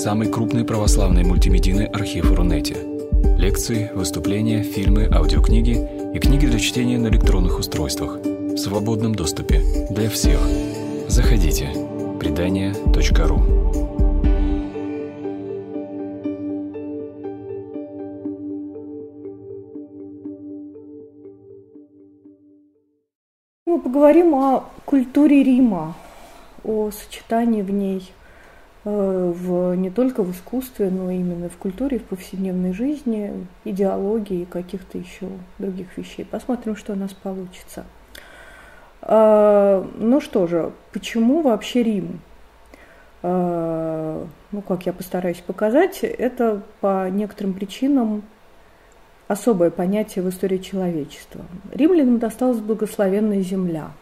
самый крупный православный мультимедийный архив Рунете. Лекции, выступления, фильмы, аудиокниги и книги для чтения на электронных устройствах в свободном доступе для всех. Заходите. Предания.ру Мы поговорим о культуре Рима, о сочетании в ней в, не только в искусстве, но именно в культуре, в повседневной жизни, идеологии и каких-то еще других вещей. Посмотрим, что у нас получится. А, ну что же, почему вообще Рим? А, ну, как я постараюсь показать, это по некоторым причинам особое понятие в истории человечества. Римлянам досталась благословенная земля –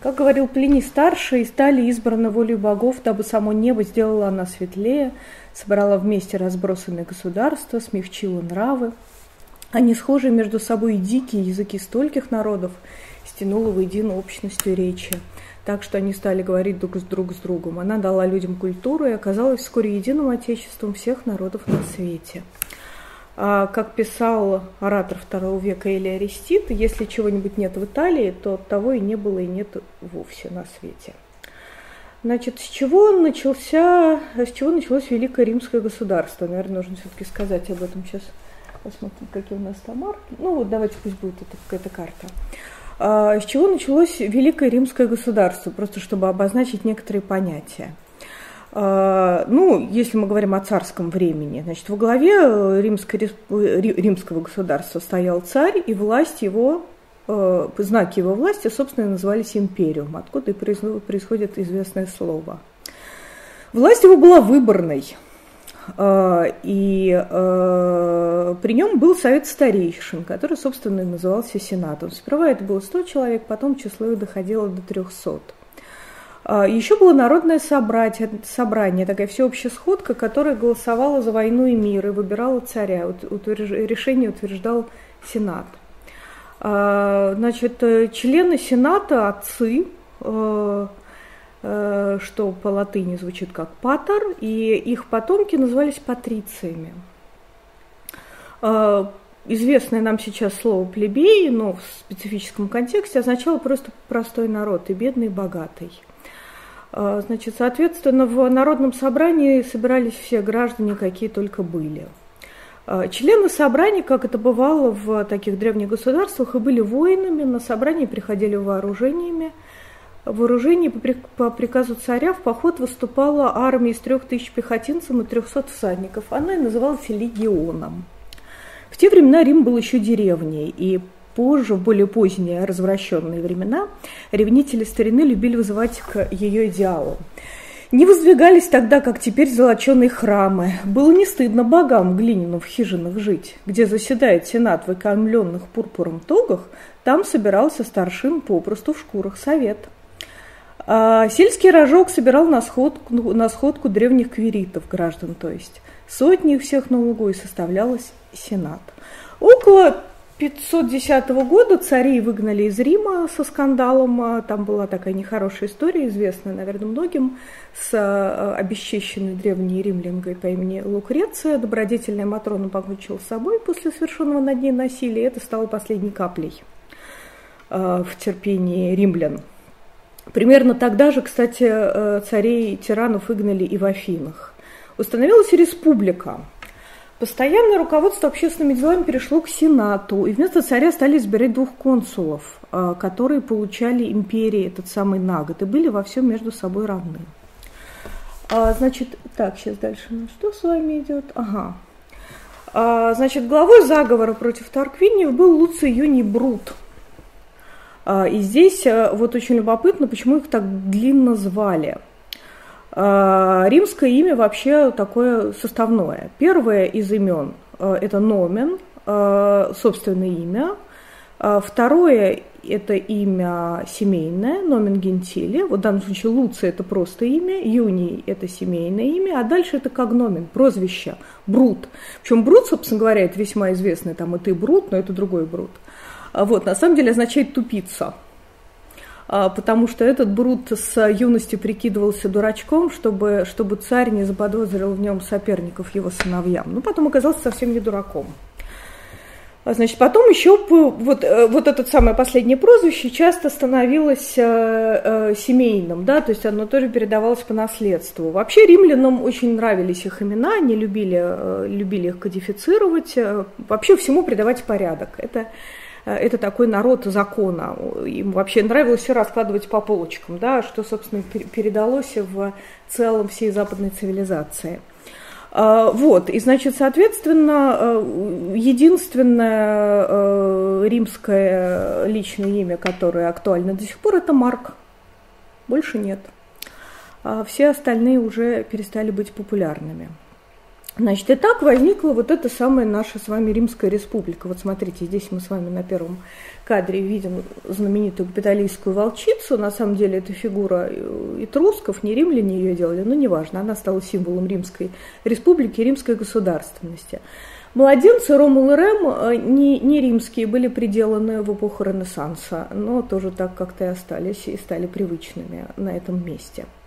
как говорил Плиний Старший, стали избраны волей богов, дабы само небо сделало она светлее, собрала вместе разбросанные государства, смягчила нравы. Они схожие между собой дикие языки стольких народов стянула воедино общностью речи, так что они стали говорить друг с друг с другом. Она дала людям культуру и оказалась вскоре единым отечеством всех народов на свете. А, как писал оратор второго века Или Аристид, если чего-нибудь нет в Италии, то того и не было и нет вовсе на свете. Значит, с чего, начался, с чего началось Великое Римское государство? Наверное, нужно все-таки сказать об этом сейчас. Посмотрим, какие у нас там марки. Ну вот давайте пусть будет это какая-то карта. А, с чего началось Великое Римское государство? Просто чтобы обозначить некоторые понятия. А, ну, если мы говорим о царском времени, значит, во главе э, римской, римского государства стоял царь, и власть его, э, знаки его власти, собственно, назывались империум, откуда и происходит известное слово. Власть его была выборной, и э, при нем был совет старейшин, который, собственно, и назывался сенатом. Сперва это было 100 человек, потом число их доходило до 300. А, Еще было народное собрание, собрание, такая всеобщая сходка, которая голосовала за войну и мир и выбирала царя. Утверж... Решение утверждал Сенат. А, значит, э, члены Сената, отцы, э, э, что по латыни звучит как патер, и их потомки назывались патрициями. А, известное нам сейчас слово плебей, но в специфическом контексте означало просто простой народ, и бедный, и богатый – значит, соответственно, в Народном собрании собирались все граждане, какие только были. А, члены собраний, как это бывало в таких древних государствах, и были воинами, на собрании приходили вооружениями. В вооружении по приказу царя в поход выступала армия из трех тысяч пехотинцев и трехсот всадников. Она и называлась легионом. В те времена Рим был еще деревней, и позже, в более поздние развращенные времена, ревнители старины любили вызывать к ее идеалу. Не воздвигались тогда, как теперь, золоченые храмы. Было не стыдно богам глиняным в хижинах жить. Где заседает сенат в окаймленных пурпуром тогах, там собирался старшин попросту в шкурах совет. А сельский рожок собирал на сходку, на сходку древних квиритов, граждан, то есть. Сотни всех на лугу и составлялось сенат. Около 510 года царей выгнали из Рима со скандалом. А, там была такая нехорошая история, известная, наверное, многим, с а, обесчещенной древней римлянкой по имени Лукреция. Добродетельная Матрона покончила с собой после совершенного над ней насилия. Это стало последней каплей а, в терпении римлян. Примерно тогда же, кстати, царей тиранов выгнали и в Афинах. Установилась республика – Постоянное руководство общественными делами перешло к Сенату, и вместо царя стали избирать двух консулов, а, которые получали империи этот самый на год и были во всем между собой равны. А, значит, так, сейчас дальше. Ну, что с вами идет? Ага. А, значит, главой заговора против Тарквиниев был Луций Юний Брут. И здесь вот очень любопытно, почему их так длинно звали – а, римское имя вообще такое составное. Первое из имен э, – это номен, э, собственное имя. Второе – это имя семейное, номен гентили. Вот в данном случае Луций – это просто имя, Юний – это семейное имя, а дальше это когномен, прозвище, Брут. Причем Брут, собственно говоря, это весьма известный, там и ты Брут, но это другой Брут. Вот, на самом деле означает тупица – потому что этот Брут с юности прикидывался дурачком, чтобы, чтобы царь не заподозрил в нем соперников его сыновьям. Но потом оказался совсем не дураком. А, значит, потом еще вот, э, вот это самое последнее прозвище часто становилось э, э, семейным, да, то есть оно тоже передавалось по наследству. Вообще римлянам очень нравились их имена, они любили, э, любили их кодифицировать, э, вообще всему придавать порядок. Это, это такой народ закона. Им вообще нравилось все раскладывать по полочкам, да, что, собственно, передалось в целом всей западной цивилизации. А, вот, и, значит, соответственно, э, единственное э, римское личное имя, которое актуально до сих пор, это Марк. Больше нет. А все остальные уже перестали быть популярными. Значит, и так возникла вот эта самая наша с вами Римская республика. Вот смотрите, здесь мы с вами на первом кадре видим знаменитую капиталистскую волчицу. На самом деле это фигура этрусков, не римляне ее делали, но неважно. Она стала символом Римской республики, римской государственности. Младенцы Ромул и Рем э, не, не римские, были приделаны в эпоху Ренессанса, но тоже так как-то и остались и стали привычными на этом месте –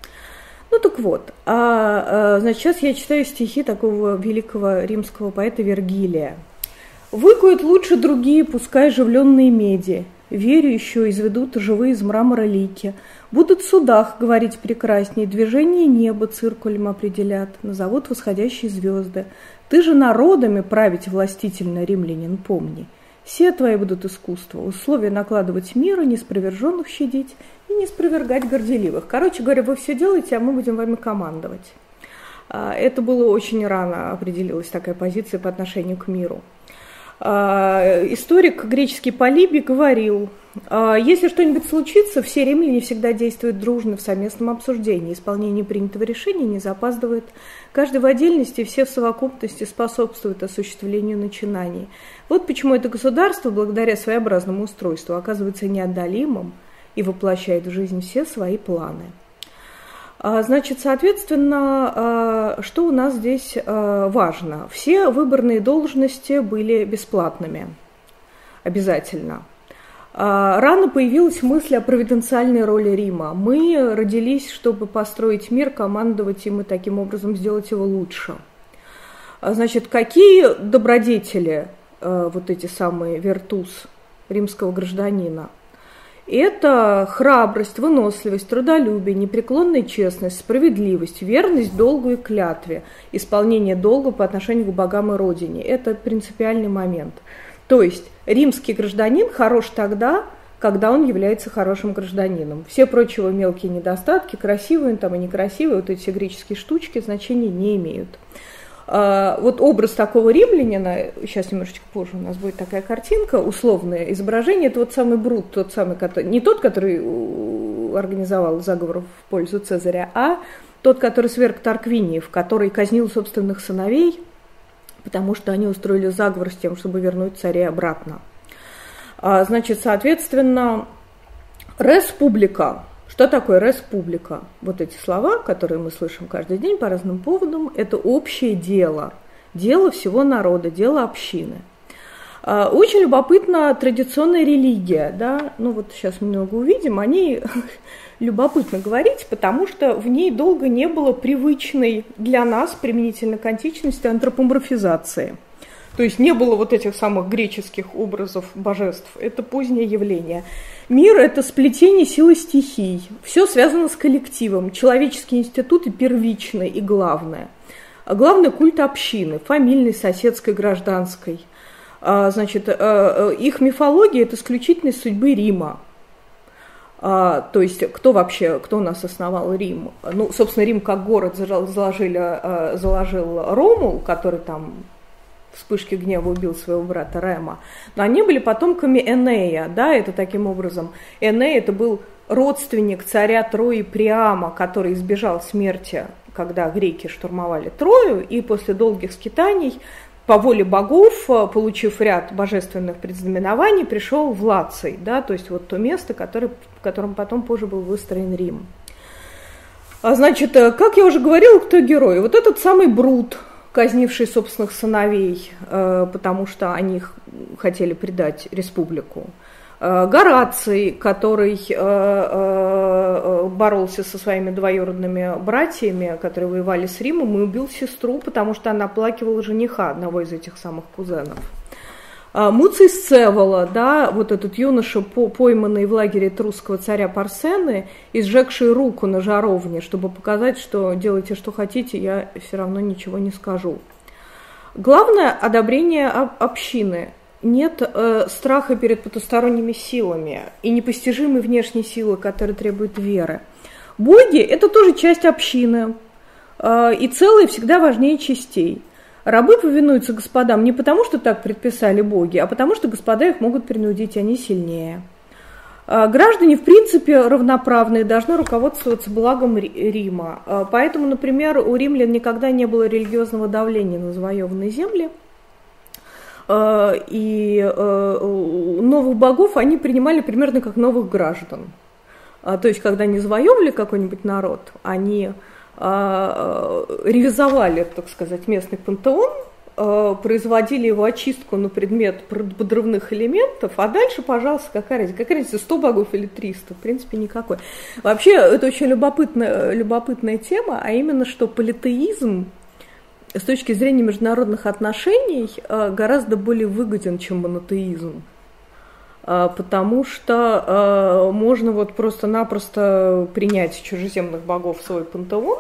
ну так вот, а, а, значит, сейчас я читаю стихи такого великого римского поэта Вергилия. «Выкуют лучше другие, пускай оживленные меди, верю еще изведут живые из мрамора лики, будут в судах говорить прекраснее, движение неба циркулем определят, назовут восходящие звезды. Ты же народами править властительно, римлянин, помни». Все твои будут искусства, условия накладывать мира, неспроверженных щадить и не спровергать горделивых. Короче говоря, вы все делаете, а мы будем вами командовать. А, это было очень рано, определилась такая позиция по отношению к миру. А, историк греческий Полибий говорил, «А, если что-нибудь случится, все римляне всегда действуют дружно в совместном обсуждении. Исполнение принятого решения не запаздывает. Каждый в отдельности, все в совокупности способствуют осуществлению начинаний. Вот почему это государство, благодаря своеобразному устройству, оказывается неотдалимым – и воплощает в жизнь все свои планы. А, значит, соответственно, а, что у нас здесь а, важно? Все выборные должности были бесплатными, обязательно. Рано появилась мысль о провиденциальной роли Рима. Мы родились, чтобы построить мир, командовать им и таким образом сделать его лучше. Значит, какие добродетели, вот эти самые вертус римского гражданина – это храбрость, выносливость, трудолюбие, непреклонная честность, справедливость, верность долгу и клятве, исполнение долга по отношению к богам и родине. Это принципиальный момент. То есть римский гражданин хорош тогда, когда он является хорошим гражданином. Все прочего мелкие недостатки, красивые он там и некрасивые, вот эти греческие штучки значения не имеют. А, вот образ такого римлянина, сейчас немножечко позже у нас будет такая картинка, условное изображение, это вот самый Брут, тот самый, не тот, который организовал заговор в пользу Цезаря, а тот, который сверг Тарквиниев, который казнил собственных сыновей, потому что они устроили заговор с тем, чтобы вернуть царя обратно. А, значит, соответственно, республика, что такое республика? Вот эти слова, которые мы слышим каждый день по разным поводам, это общее дело, дело всего народа, дело общины. А, очень любопытна традиционная религия, да, ну вот сейчас много увидим, о ней любопытно говорить, потому что в ней долго не было привычной для нас применительно к античности антропоморфизации – то есть не было вот этих самых греческих образов божеств. Это позднее явление. Мир – это сплетение силы стихий. Все связано с коллективом. Человеческие институты первичные и главное. А главное – культ общины, фамильной, соседской, гражданской. А, значит, э, э, их мифология – это исключительность судьбы Рима. А, то есть кто вообще, кто у нас основал Рим? Ну, собственно, Рим как город заложили, э, заложил Ромул, который там вспышке гнева убил своего брата Рема, но они были потомками Энея, да, это таким образом. Эней это был родственник царя Трои Приама, который избежал смерти, когда греки штурмовали Трою, и после долгих скитаний по воле богов, получив ряд божественных предзнаменований, пришел в Лаций, да, то есть вот то место, которое, в котором потом позже был выстроен Рим. А значит, э, как я уже говорила, кто герой? Вот этот самый Брут, казнивший собственных сыновей, э, потому что они хотели предать республику. Э, Гораций, который э, боролся со своими двоюродными братьями, которые воевали с Римом, и убил сестру, потому что она оплакивала жениха одного из этих самых кузенов. Муций Сцевола, да, вот этот юноша, пойманный в лагере трусского царя Парсены, и сжегший руку на жаровне, чтобы показать, что делайте, что хотите, я все равно ничего не скажу. Главное – одобрение общины – нет э, страха перед потусторонними силами и непостижимой внешней силы, которая требует веры. Боги – это тоже часть общины, э, и целые всегда важнее частей. Рабы повинуются господам не потому, что так предписали боги, а потому, что господа их могут принудить, они сильнее. Э, граждане, в принципе, равноправные, должны руководствоваться благом Рима. Э, поэтому, например, у римлян никогда не было религиозного давления на завоеванные земли – Э, и новых богов они принимали примерно как новых граждан. А, то есть, когда они завоевывали какой-нибудь народ, они а, ревизовали, так сказать, местный пантеон, а, производили его очистку на предмет подрывных элементов, а дальше, пожалуйста, какая разница, какая разница, 100 богов или 300, в принципе, никакой. Вообще, это очень любопытная, любопытная тема, а именно, что политеизм с точки зрения международных отношений э, гораздо более выгоден, чем монотеизм. Э, потому что э, можно вот просто-напросто принять чужеземных богов в свой пантеон,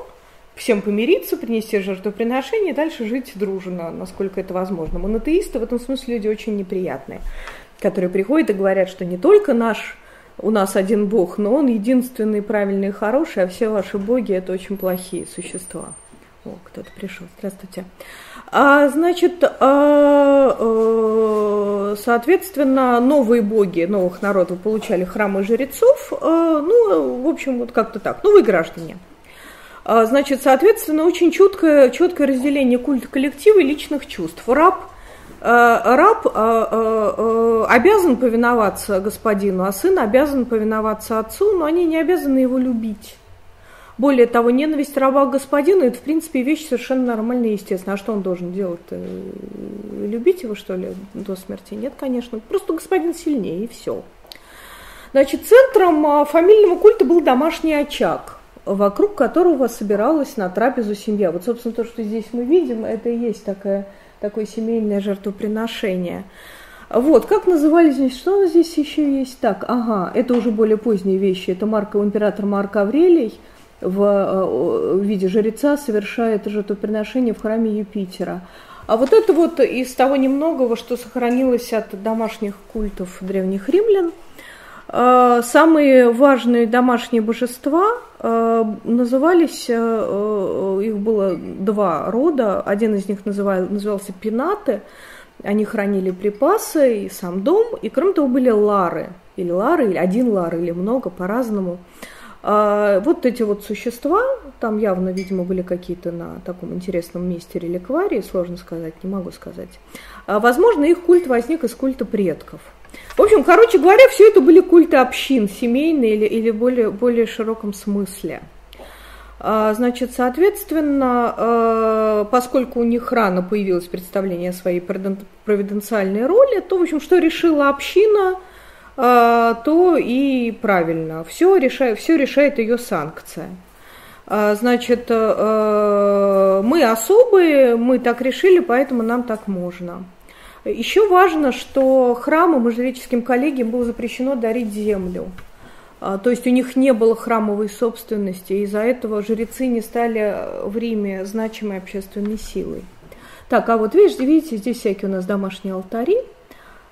всем помириться, принести жертвоприношение и дальше жить дружно, насколько это возможно. Монотеисты в этом смысле люди очень неприятные, которые приходят и говорят, что не только наш у нас один бог, но он единственный правильный и хороший, а все ваши боги это очень плохие существа. О, кто-то пришел. Здравствуйте. А, значит, а, а, соответственно, новые боги новых народов получали храмы жрецов. А, ну, в общем, вот как-то так. Новые граждане. А, значит, соответственно, очень четкое, четкое разделение культа коллектива и личных чувств. Раб раб обязан повиноваться господину, а сын обязан повиноваться отцу, но они не обязаны его любить. Более того, ненависть раба к господину – это, в принципе, вещь совершенно нормальная и естественная. А что он должен делать? Любить его, что ли, до смерти? Нет, конечно. Просто господин сильнее, и все. Значит, центром а, фамильного культа был домашний очаг, вокруг которого собиралась на трапезу семья. Вот, собственно, то, что здесь мы видим, это и есть такое, такое семейное жертвоприношение. Вот, как назывались здесь, что здесь еще есть? Так, ага, это уже более поздние вещи. Это Марк, император Марк Аврелий – в, э, в виде жреца совершает жертвоприношение в храме Юпитера. А вот это вот из того немногого, что сохранилось от домашних культов древних римлян, э, самые важные домашние божества э, назывались, их было два рода, один из них называл, назывался пинаты, они хранили припасы и сам дом, и кроме того были лары, или лары, или один лар, или много, по-разному. А вот эти вот существа, там явно, видимо, были какие-то на таком интересном месте реликварии, сложно сказать, не могу сказать. А, возможно, их культ возник из культа предков. В общем, короче говоря, все это были культы общин, семейные или, или более, более широком смысле. А, значит, соответственно, а, поскольку у них рано появилось представление о своей провиденциальной роли, то, в общем, что решила община – то и правильно. Все решает, все решает ее санкция. А, значит, э, мы особые, мы так решили, поэтому нам так можно. Еще важно, что храмам и жреческим коллегиям было запрещено дарить землю. А, то есть у них не было храмовой собственности, из-за этого жрецы не стали в Риме значимой общественной силой. Так, а вот видите, видите, здесь всякие у нас домашние алтари –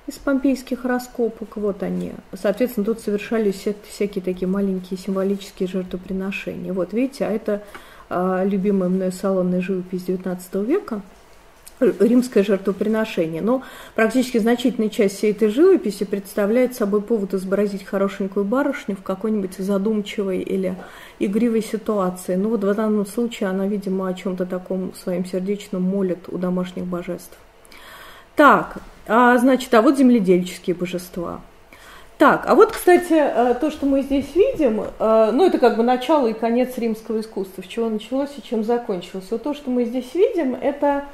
из помпейских раскопок, вот они. Соответственно, тут совершались всякие такие маленькие символические жертвоприношения. Вот видите, а это а, любимая мной салонная живопись XIX века, римское жертвоприношение. Но практически значительная часть всей этой живописи представляет собой повод изобразить хорошенькую барышню в какой-нибудь задумчивой или игривой ситуации. Ну вот в данном случае она, видимо, о чем-то таком своим сердечном молит у домашних божеств. Так, а, значит, а вот земледельческие божества. Так, а вот, кстати, э, то, что мы здесь видим, э, ну, это как бы начало и конец римского искусства, с чего началось и чем закончилось. Вот то, что мы здесь видим, это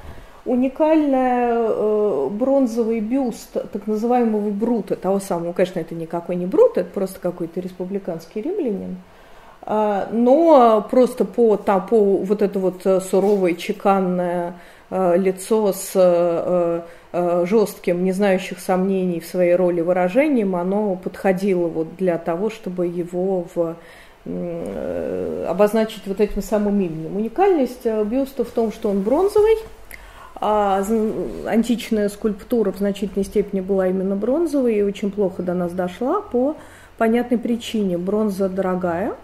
уникальный э, бронзовый бюст так называемого Брута, того самого, конечно, это никакой не Брут, это просто какой-то республиканский римлянин, э, но просто по, там, по вот это вот суровое, чеканное лицо с э, э, жестким, не знающих сомнений в своей роли выражением, оно подходило вот для того, чтобы его в э, обозначить вот этим самым именем. Уникальность бюста в том, что он бронзовый, а античная скульптура в значительной степени была именно бронзовой и очень плохо до нас дошла по понятной причине. Бронза дорогая,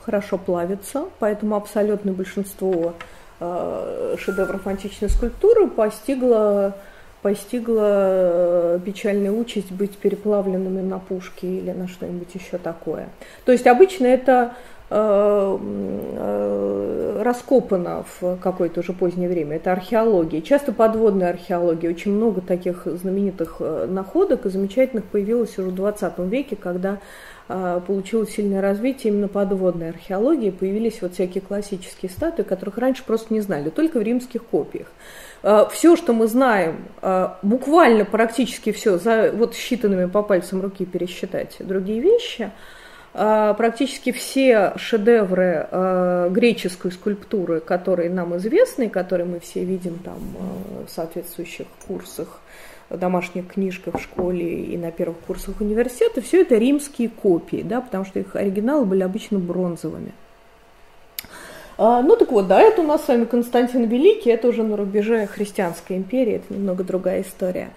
хорошо плавится, поэтому абсолютное большинство э, шедевров античной скульптуры постигло, постигло э, печальная участь быть переплавленными на пушке или на что-нибудь еще такое. То есть обычно это Э, э, раскопано в какое-то уже позднее время. Это археология, часто подводная археология. Очень много таких знаменитых э, находок и замечательных появилось уже в 20 веке, когда получилось сильное развитие именно подводной археологии, появились вот всякие классические статуи, которых раньше просто не знали, только в римских копиях. Все, что мы знаем, буквально практически все, за вот считанными по пальцам руки пересчитать другие вещи – практически все шедевры э, греческой скульптуры, которые нам известны, которые мы все видим там э, в соответствующих курсах, домашних книжках в школе и на первых курсах университета, все это римские копии, да, потому что их оригиналы были обычно бронзовыми. А, ну так вот, да, это у нас с вами Константин Великий, это уже на рубеже христианской империи, это немного другая история.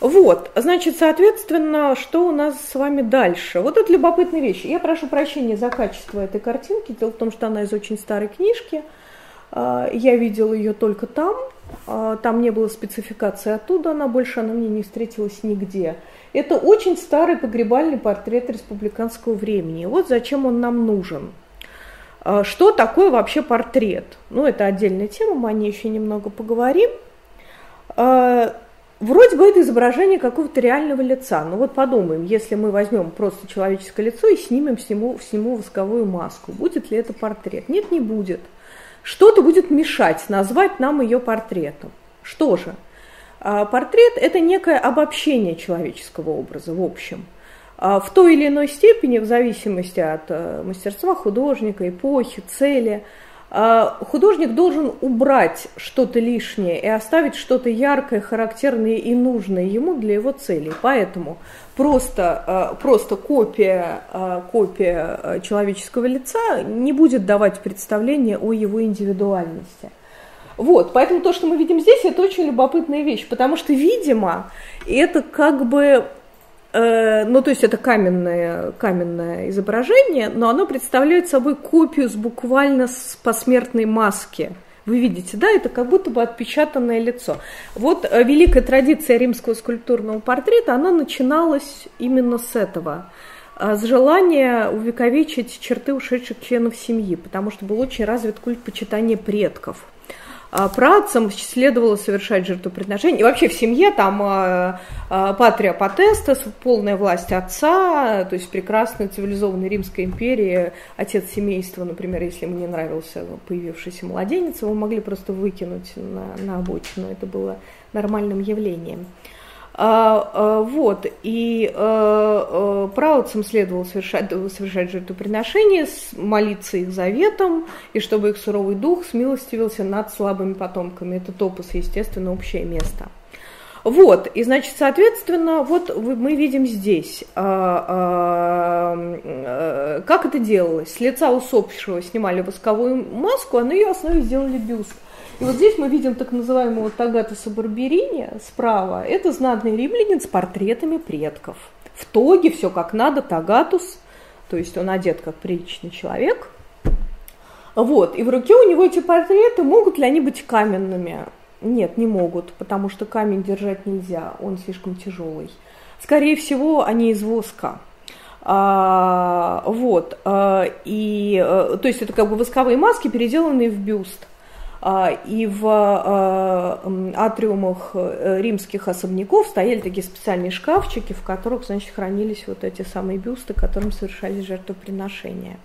Вот, значит, соответственно, что у нас с вами дальше? Вот это любопытная вещь. Я прошу прощения за качество этой картинки. Дело в том, что она из очень старой книжки. А, я видела ее только там. А, там не было спецификации оттуда, она больше она мне не встретилась нигде. Это очень старый погребальный портрет республиканского времени. Вот зачем он нам нужен. А, что такое вообще портрет? Ну, это отдельная тема, мы о ней еще немного поговорим. Вроде бы это изображение какого-то реального лица. Но вот подумаем, если мы возьмем просто человеческое лицо и снимем с нему, с нему восковую маску, будет ли это портрет? Нет, не будет. Что-то будет мешать назвать нам ее портретом. Что же? А, портрет – это некое обобщение человеческого образа в общем. А, в той или иной степени, в зависимости от э, мастерства художника, эпохи, цели – художник должен убрать что-то лишнее и оставить что-то яркое, характерное и нужное ему для его целей. Поэтому просто, а, просто копия, а, копия человеческого лица не будет давать представление о его индивидуальности. Вот, поэтому то, что мы видим здесь, это очень любопытная вещь, потому что, видимо, это как бы ну, то есть это каменное, каменное изображение, но оно представляет собой копию с буквально с посмертной маски. Вы видите, да, это как будто бы отпечатанное лицо. Вот э, великая традиция римского скульптурного портрета, она начиналась именно с этого э, с желания увековечить черты ушедших членов семьи, потому что был очень развит культ почитания предков – працам следовало совершать жертвоприношение. И вообще в семье там а, а, патрия потестас, полная власть отца, то есть прекрасная цивилизованная Римская империя, отец семейства, например, если ему не нравился появившийся младенец, его могли просто выкинуть на, на обочину. Это было нормальным явлением. А, а, вот, и а, праотцам следовало совершать, совершать жертвоприношение, молиться их заветом, и чтобы их суровый дух смилостивился над слабыми потомками. Это топос, естественно, общее место. Вот, и значит, соответственно, вот мы видим здесь, как это делалось. С лица усопшего снимали восковую маску, а на ее основе сделали бюст. И вот здесь мы видим так называемого Тагатуса Барберини справа. Это знатный римлянин с портретами предков. В тоге все как надо, Тагатус, то есть он одет как приличный человек. Вот, и в руке у него эти портреты, могут ли они быть каменными? Нет, не могут, потому что камень держать нельзя, он слишком тяжелый. Скорее всего, они из воска. А, вот, а, и, а, то есть это как бы восковые маски, переделанные в бюст. А, и в а, атриумах э, римских особняков стояли такие специальные шкафчики, в которых, значит, хранились вот эти самые бюсты, которым совершались жертвоприношения.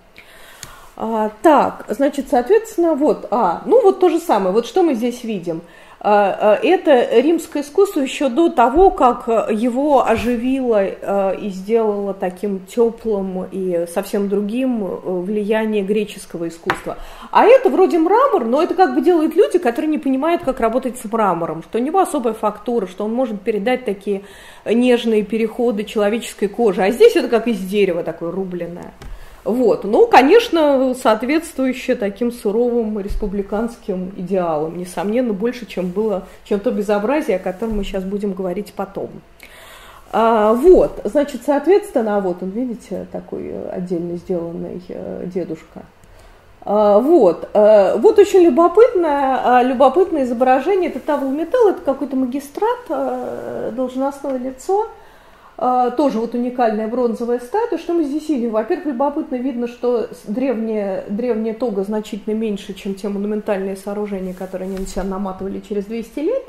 А, так, значит, соответственно, вот, а, ну вот то же самое, вот что мы здесь видим. А, а, это римское искусство еще до того, как его оживило а, и сделало таким теплым и совсем другим влияние греческого искусства. А это вроде мрамор, но это как бы делают люди, которые не понимают, как работать с мрамором, что у него особая фактура, что он может передать такие нежные переходы человеческой кожи. А здесь это как из дерева такое рубленое. Вот. Ну, конечно, соответствующее таким суровым республиканским идеалам, несомненно, больше, чем было, чем то безобразие, о котором мы сейчас будем говорить потом. А, вот, значит, соответственно, а вот он, видите, такой отдельно сделанный э, дедушка. А, вот, а, вот очень любопытное, а, любопытное изображение, это Тавл Металл, это какой-то магистрат, должностное лицо – тоже вот уникальная бронзовая статуя. Что мы здесь видим? Во-первых, любопытно видно, что древняя, древняя тога значительно меньше, чем те монументальные сооружения, которые они на себя наматывали через 200 лет.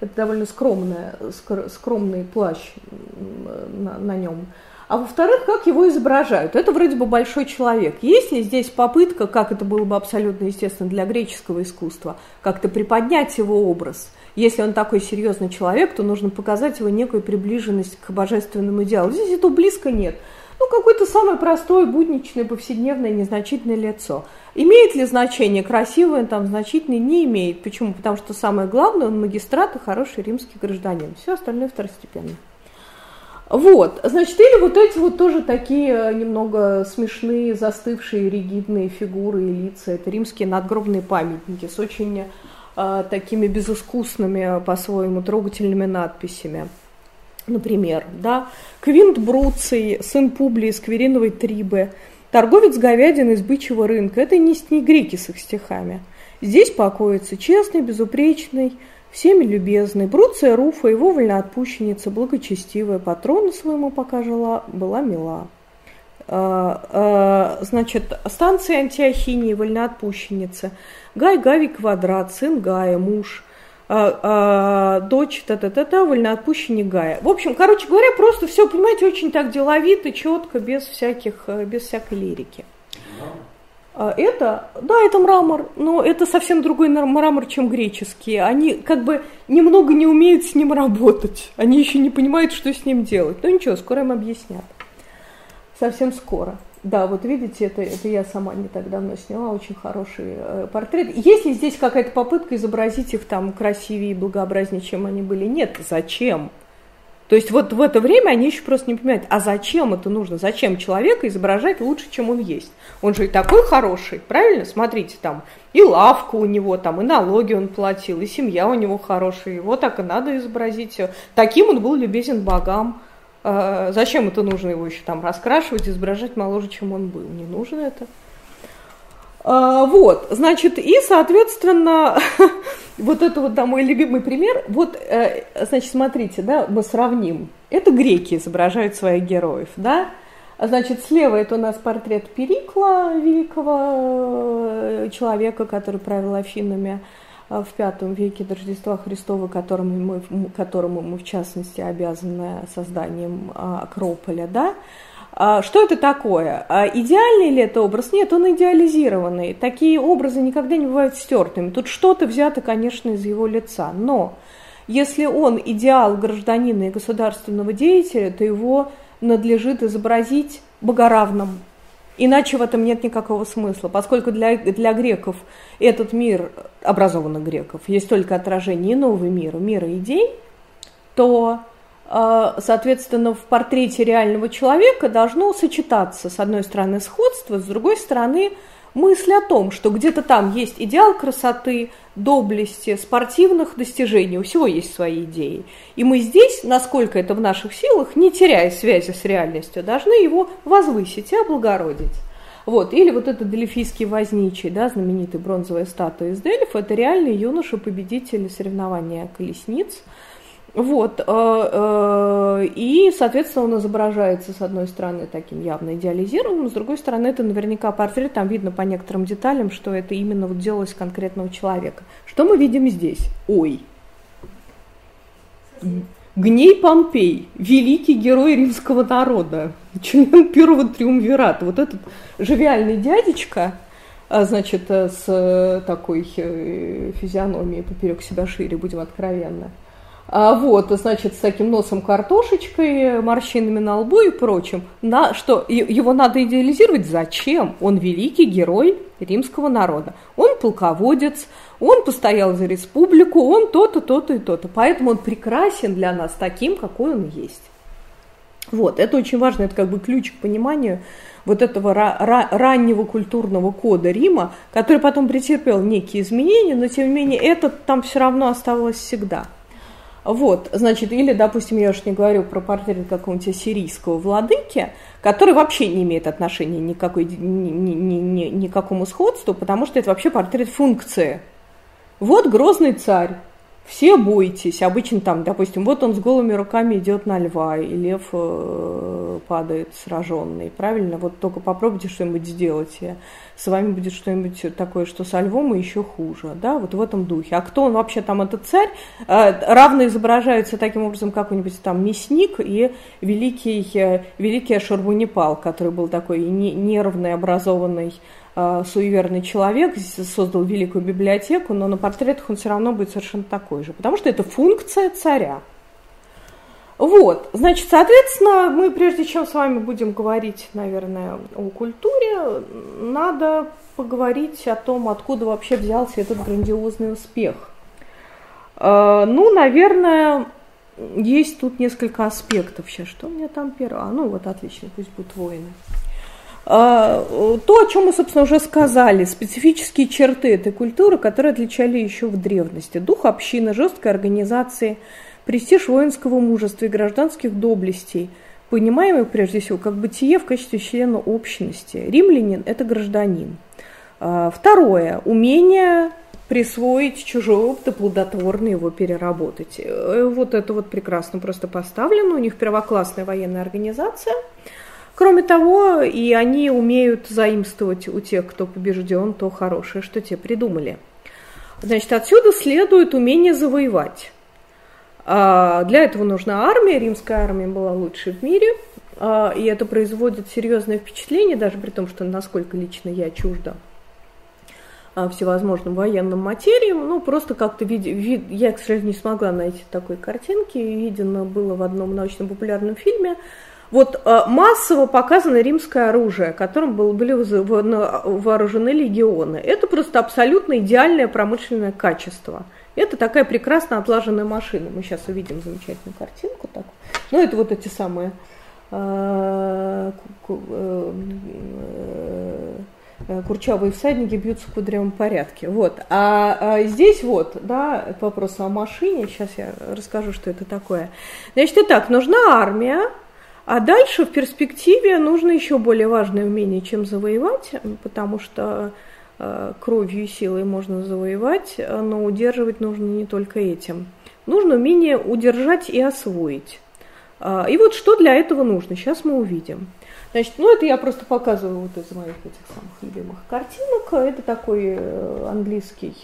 Это довольно скромная, скромный плащ на, на нем. А во-вторых, как его изображают? Это вроде бы большой человек. Есть ли здесь попытка, как это было бы абсолютно естественно для греческого искусства, как-то приподнять его образ – если он такой серьезный человек, то нужно показать его некую приближенность к божественному идеалу. Здесь этого близко нет. Ну, какое-то самое простое, будничное, повседневное, незначительное лицо. Имеет ли значение, красивое там, значительное? Не имеет. Почему? Потому что самое главное, он магистрат и хороший римский гражданин. Все остальное второстепенно. Вот, значит, или вот эти вот тоже такие немного смешные, застывшие, ригидные фигуры и лица. Это римские надгробные памятники с очень а, такими безыскусными, по-своему, трогательными надписями. Например, да, Квинт Бруций, сын Публии из Квериновой Трибы, торговец говядины из бычьего рынка. Это не, не греки с их стихами. Здесь покоится честный, безупречный, всеми любезный. Бруция Руфа, его вольноотпущенница, благочестивая, патрона своему пока жила, была мила. А, значит, станция Антиохинии, вольноотпущенница – Гай Гави Квадрат, сын Гая, муж, а, а, дочь, та-та-та-та, вольноотпущенник Гая. В общем, короче говоря, просто все, понимаете, очень так деловито, четко, без, всяких, без всякой лирики. А это, да, это мрамор, но это совсем другой мрамор, чем греческие. Они как бы немного не умеют с ним работать. Они еще не понимают, что с ним делать. Ну ничего, скоро им объяснят. Совсем скоро. Да, вот видите, это, это я сама не так давно сняла, очень хороший э, портрет. Есть ли здесь какая-то попытка изобразить их там красивее и благообразнее, чем они были? Нет, зачем? То есть вот в это время они еще просто не понимают, а зачем это нужно? Зачем человека изображать лучше, чем он есть? Он же и такой хороший, правильно? Смотрите, там и лавка у него, там и налоги он платил, и семья у него хорошая, его так и надо изобразить. Таким он был любезен богам. А, зачем это нужно его еще там раскрашивать, изображать моложе, чем он был? Не нужно это. А, вот, значит, и, соответственно, вот это вот, да, мой любимый пример. Вот, э, значит, смотрите, да, мы сравним. Это греки изображают своих героев, да. Значит, слева это у нас портрет Перикла, великого э, человека, который правил Афинами. Э, в V веке до Рождества Христова, которому мы, которому мы в частности обязаны созданием э, Акрополя, да, а что это такое? А идеальный ли это образ? Нет, он идеализированный. Такие образы никогда не бывают стертыми. Тут что-то взято, конечно, из его лица. Но если он идеал гражданина и государственного деятеля, то его надлежит изобразить богоравным, Иначе в этом нет никакого смысла, поскольку для, для греков этот мир, образованных греков, есть только отражение нового мира, мира идей, то, э, соответственно, в портрете реального человека должно сочетаться, с одной стороны, сходство, с другой стороны, мысль о том, что где-то там есть идеал красоты, доблести, спортивных достижений, у всего есть свои идеи. И мы здесь, насколько это в наших силах, не теряя связи с реальностью, должны его возвысить и облагородить. Вот. Или вот этот дельфийский возничий, да, знаменитый бронзовая статуя из Дельф, это реальный юноша-победитель соревнования колесниц – вот, э, э, и, соответственно, он изображается, с одной стороны, таким явно идеализированным, с другой стороны, это наверняка портрет, там видно по некоторым деталям, что это именно вот делалось конкретного человека. Что мы видим здесь? Ой. Гней Помпей, великий герой римского народа, член первого триумвирата. Вот этот живиальный дядечка, а, значит, э, с такой физиономией поперек себя шире, будем откровенны. А вот, значит, с таким носом картошечкой, морщинами на лбу и прочим. На, что, его надо идеализировать? Зачем? Он великий герой римского народа. Он полководец, он постоял за республику, он то-то, то-то и то-то. Поэтому он прекрасен для нас таким, какой он есть. Вот, это очень важно, это как бы ключ к пониманию вот этого ра- раннего культурного кода Рима, который потом претерпел некие изменения, но тем не менее это там все равно оставалось всегда. Вот, значит, или, допустим, я уж не говорю про портрет какого-нибудь сирийского владыки, который вообще не имеет отношения никакой, ни, ни, ни, ни, никакому сходству, потому что это вообще портрет функции. Вот грозный царь, все бойтесь. Обычно там, допустим, вот он с голыми руками идет на льва, и лев э, падает сраженный. Правильно? Вот только попробуйте что-нибудь сделать, и с вами будет что-нибудь такое, что со львом и еще хуже. Да, вот в этом духе. А кто он вообще там, этот царь? Э, равно изображается таким образом какой-нибудь там мясник и великий, э, великий Ашурбунипал, который был такой нервный, образованный суеверный человек, создал великую библиотеку, но на портретах он все равно будет совершенно такой же, потому что это функция царя. Вот, значит, соответственно, мы прежде чем с вами будем говорить, наверное, о культуре, надо поговорить о том, откуда вообще взялся этот грандиозный успех. Э, ну, наверное, есть тут несколько аспектов. Сейчас, что у меня там первое? А, ну вот, отлично, пусть будут воины. А, то, о чем мы, собственно, уже сказали, специфические черты этой культуры, которые отличали еще в древности. Дух общины, жесткой организации, престиж воинского мужества и гражданских доблестей, понимаемый прежде всего как бытие в качестве члена общности. Римлянин – это гражданин. А, второе – умение присвоить чужой опыт и плодотворно его переработать. Э, вот это вот прекрасно просто поставлено. У них первоклассная военная организация – Кроме того, и они умеют заимствовать у тех, кто побежден, то хорошее, что те придумали. Значит, отсюда следует умение завоевать. А для этого нужна армия. Римская армия была лучшей в мире. А, и это производит серьезное впечатление, даже при том, что насколько лично я чужда а, всевозможным военным материям, ну, просто как-то вид, вид, я, к сожалению, не смогла найти такой картинки, видено было в одном научно-популярном фильме, вот э, массово показано римское оружие, которым был, были вооружены легионы. Это просто абсолютно идеальное промышленное качество. Это такая прекрасно отлаженная машина. Мы сейчас увидим замечательную картинку. Так. Ну, это вот эти самые э, э, курчавые всадники бьются в кудрявом порядке. Вот. А, а здесь вот, да, вопрос о машине. Сейчас я расскажу, что это такое. Значит, итак, нужна армия, а дальше в перспективе нужно еще более важное умение, чем завоевать, потому что э, кровью и силой можно завоевать, но удерживать нужно не только этим. Нужно умение удержать и освоить. А, и вот что для этого нужно, сейчас мы увидим. Значит, ну это я просто показываю вот из моих этих самых любимых картинок. Это такой э, английский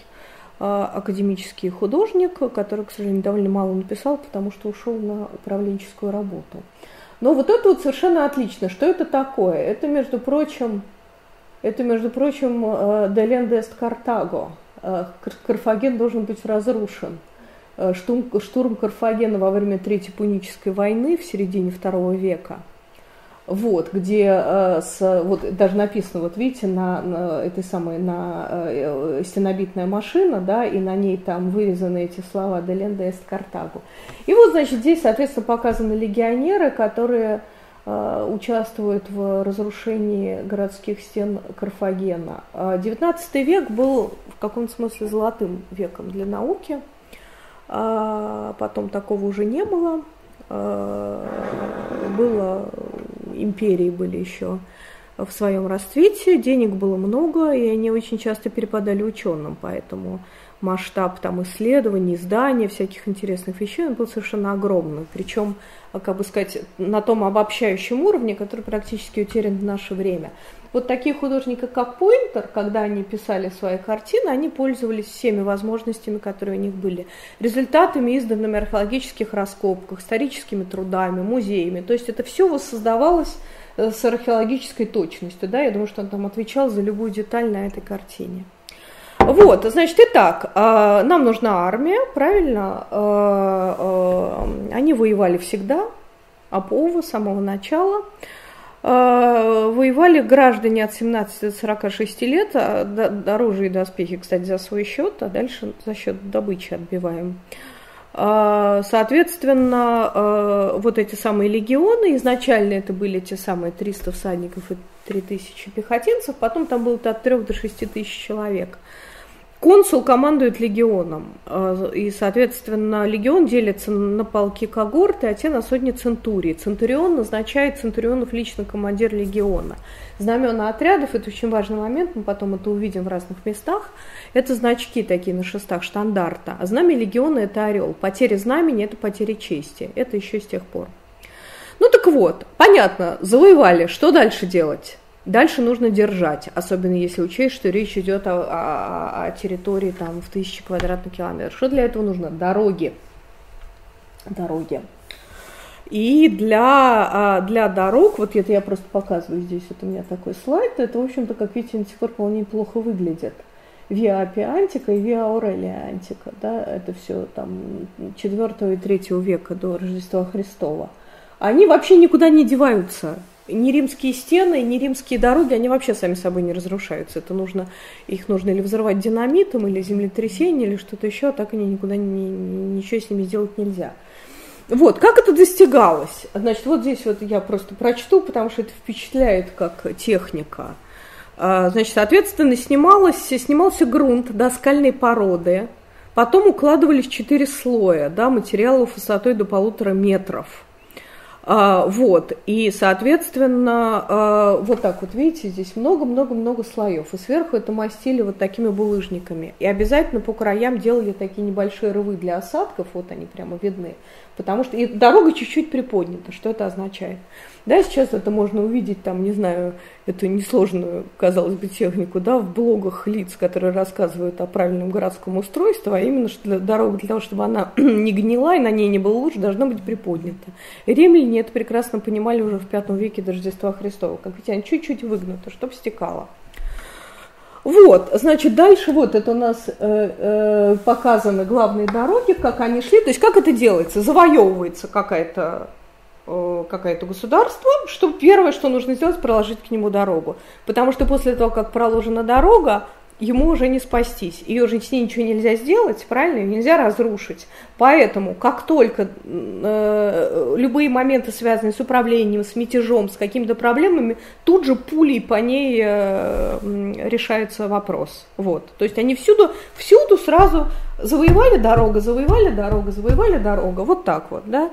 э, академический художник, который, к сожалению, довольно мало написал, потому что ушел на управленческую работу. Но вот это вот совершенно отлично. Что это такое? Это, между прочим, это, между прочим, э, Делен Дест Картаго. Карфаген должен быть разрушен. Э, штурм, штурм Карфагена во время Третьей Пунической войны в середине второго века – вот, где э, с, вот даже написано, вот видите, на, на этой самой, на э, стенобитная машина, да, и на ней там вырезаны эти слова «Деленда эст Картагу». И вот, значит, здесь, соответственно, показаны легионеры, которые э, участвуют в разрушении городских стен Карфагена. XIX век был в каком-то смысле золотым веком для науки, а потом такого уже не было. Было империи были еще в своем расцвете, денег было много, и они очень часто перепадали ученым, поэтому масштаб там исследований, издания, всяких интересных вещей, он был совершенно огромный. Причем, как бы сказать, на том обобщающем уровне, который практически утерян в наше время. Вот такие художники, как Пойнтер, когда они писали свои картины, они пользовались всеми возможностями, которые у них были. Результатами, изданными археологических раскопках, историческими трудами, музеями. То есть это все воссоздавалось с археологической точностью, да, я думаю, что он там отвечал за любую деталь на этой картине. Вот, значит, итак, нам нужна армия, правильно? Они воевали всегда, Апова с самого начала. Воевали граждане от 17 до 46 лет, а оружие и доспехи, кстати, за свой счет, а дальше за счет добычи отбиваем. Соответственно, вот эти самые легионы, изначально это были те самые 300 всадников и 3000 пехотинцев, потом там было от 3 до 6 тысяч человек – Консул командует легионом, а, и, соответственно, легион делится на полки когорты, а те на сотни центурии. Центурион назначает центурионов лично командир легиона. Знамена отрядов – это очень важный момент, мы потом это увидим в разных местах. Это значки такие на шестах штандарта, а знамя легиона – это орел. Потеря знамени – это потеря чести. Это еще с тех пор. Ну так вот, понятно, завоевали, что дальше делать? Дальше нужно держать, особенно если учесть, что речь идет о, о, о территории там, в тысячи квадратных километров. Что для этого нужно? Дороги. Дороги. И для, а, для дорог, вот это я просто показываю здесь, вот у меня такой слайд, это, в общем-то, как видите, пор вполне плохо выглядит. Виа Апия Антика и Виа Аурелия Антика, да, это все там 4 и 3 века до Рождества Христова. Они вообще никуда не деваются, ни римские стены, ни римские дороги, они вообще сами собой не разрушаются. Это нужно, их нужно или взорвать динамитом, или землетрясение, или что-то еще, а так они никуда не, ничего с ними сделать нельзя. Вот, как это достигалось? Значит, вот здесь вот я просто прочту, потому что это впечатляет как техника. А, значит, соответственно, снималось, снимался грунт до скальной породы, потом укладывались четыре слоя да, материалов высотой до полутора метров – вот, и, соответственно, а, вот так вот, видите, здесь много-много-много слоев. И сверху это мастили вот такими булыжниками. И обязательно по краям делали такие небольшие рвы для осадков, вот они прямо видны. Потому что и дорога чуть-чуть приподнята. Что это означает? Да, сейчас это можно увидеть, там, не знаю, эту несложную, казалось бы, технику, да, в блогах лиц, которые рассказывают о правильном городском устройстве, а именно, что для, дорога для того, чтобы она не гнила и на ней не было лучше, должна быть приподнята. Римляне это прекрасно понимали уже в пятом веке до Рождества Христова. Как видите, они чуть-чуть выгнуты, чтобы стекало. Вот, значит, дальше вот это у нас э, э, показаны главные дороги, как они шли, то есть как это делается, завоевывается какая-то какое-то государство, что первое, что нужно сделать, проложить к нему дорогу. Потому что после того, как проложена дорога, ему уже не спастись. Ее же с ней ничего нельзя сделать, правильно? Ее нельзя разрушить. Поэтому, как только э, любые моменты, связанные с управлением, с мятежом, с какими-то проблемами, тут же пулей по ней э, решается вопрос. Вот. То есть они всюду, всюду сразу завоевали дорога, завоевали дорога, завоевали дорога. Вот так вот, да.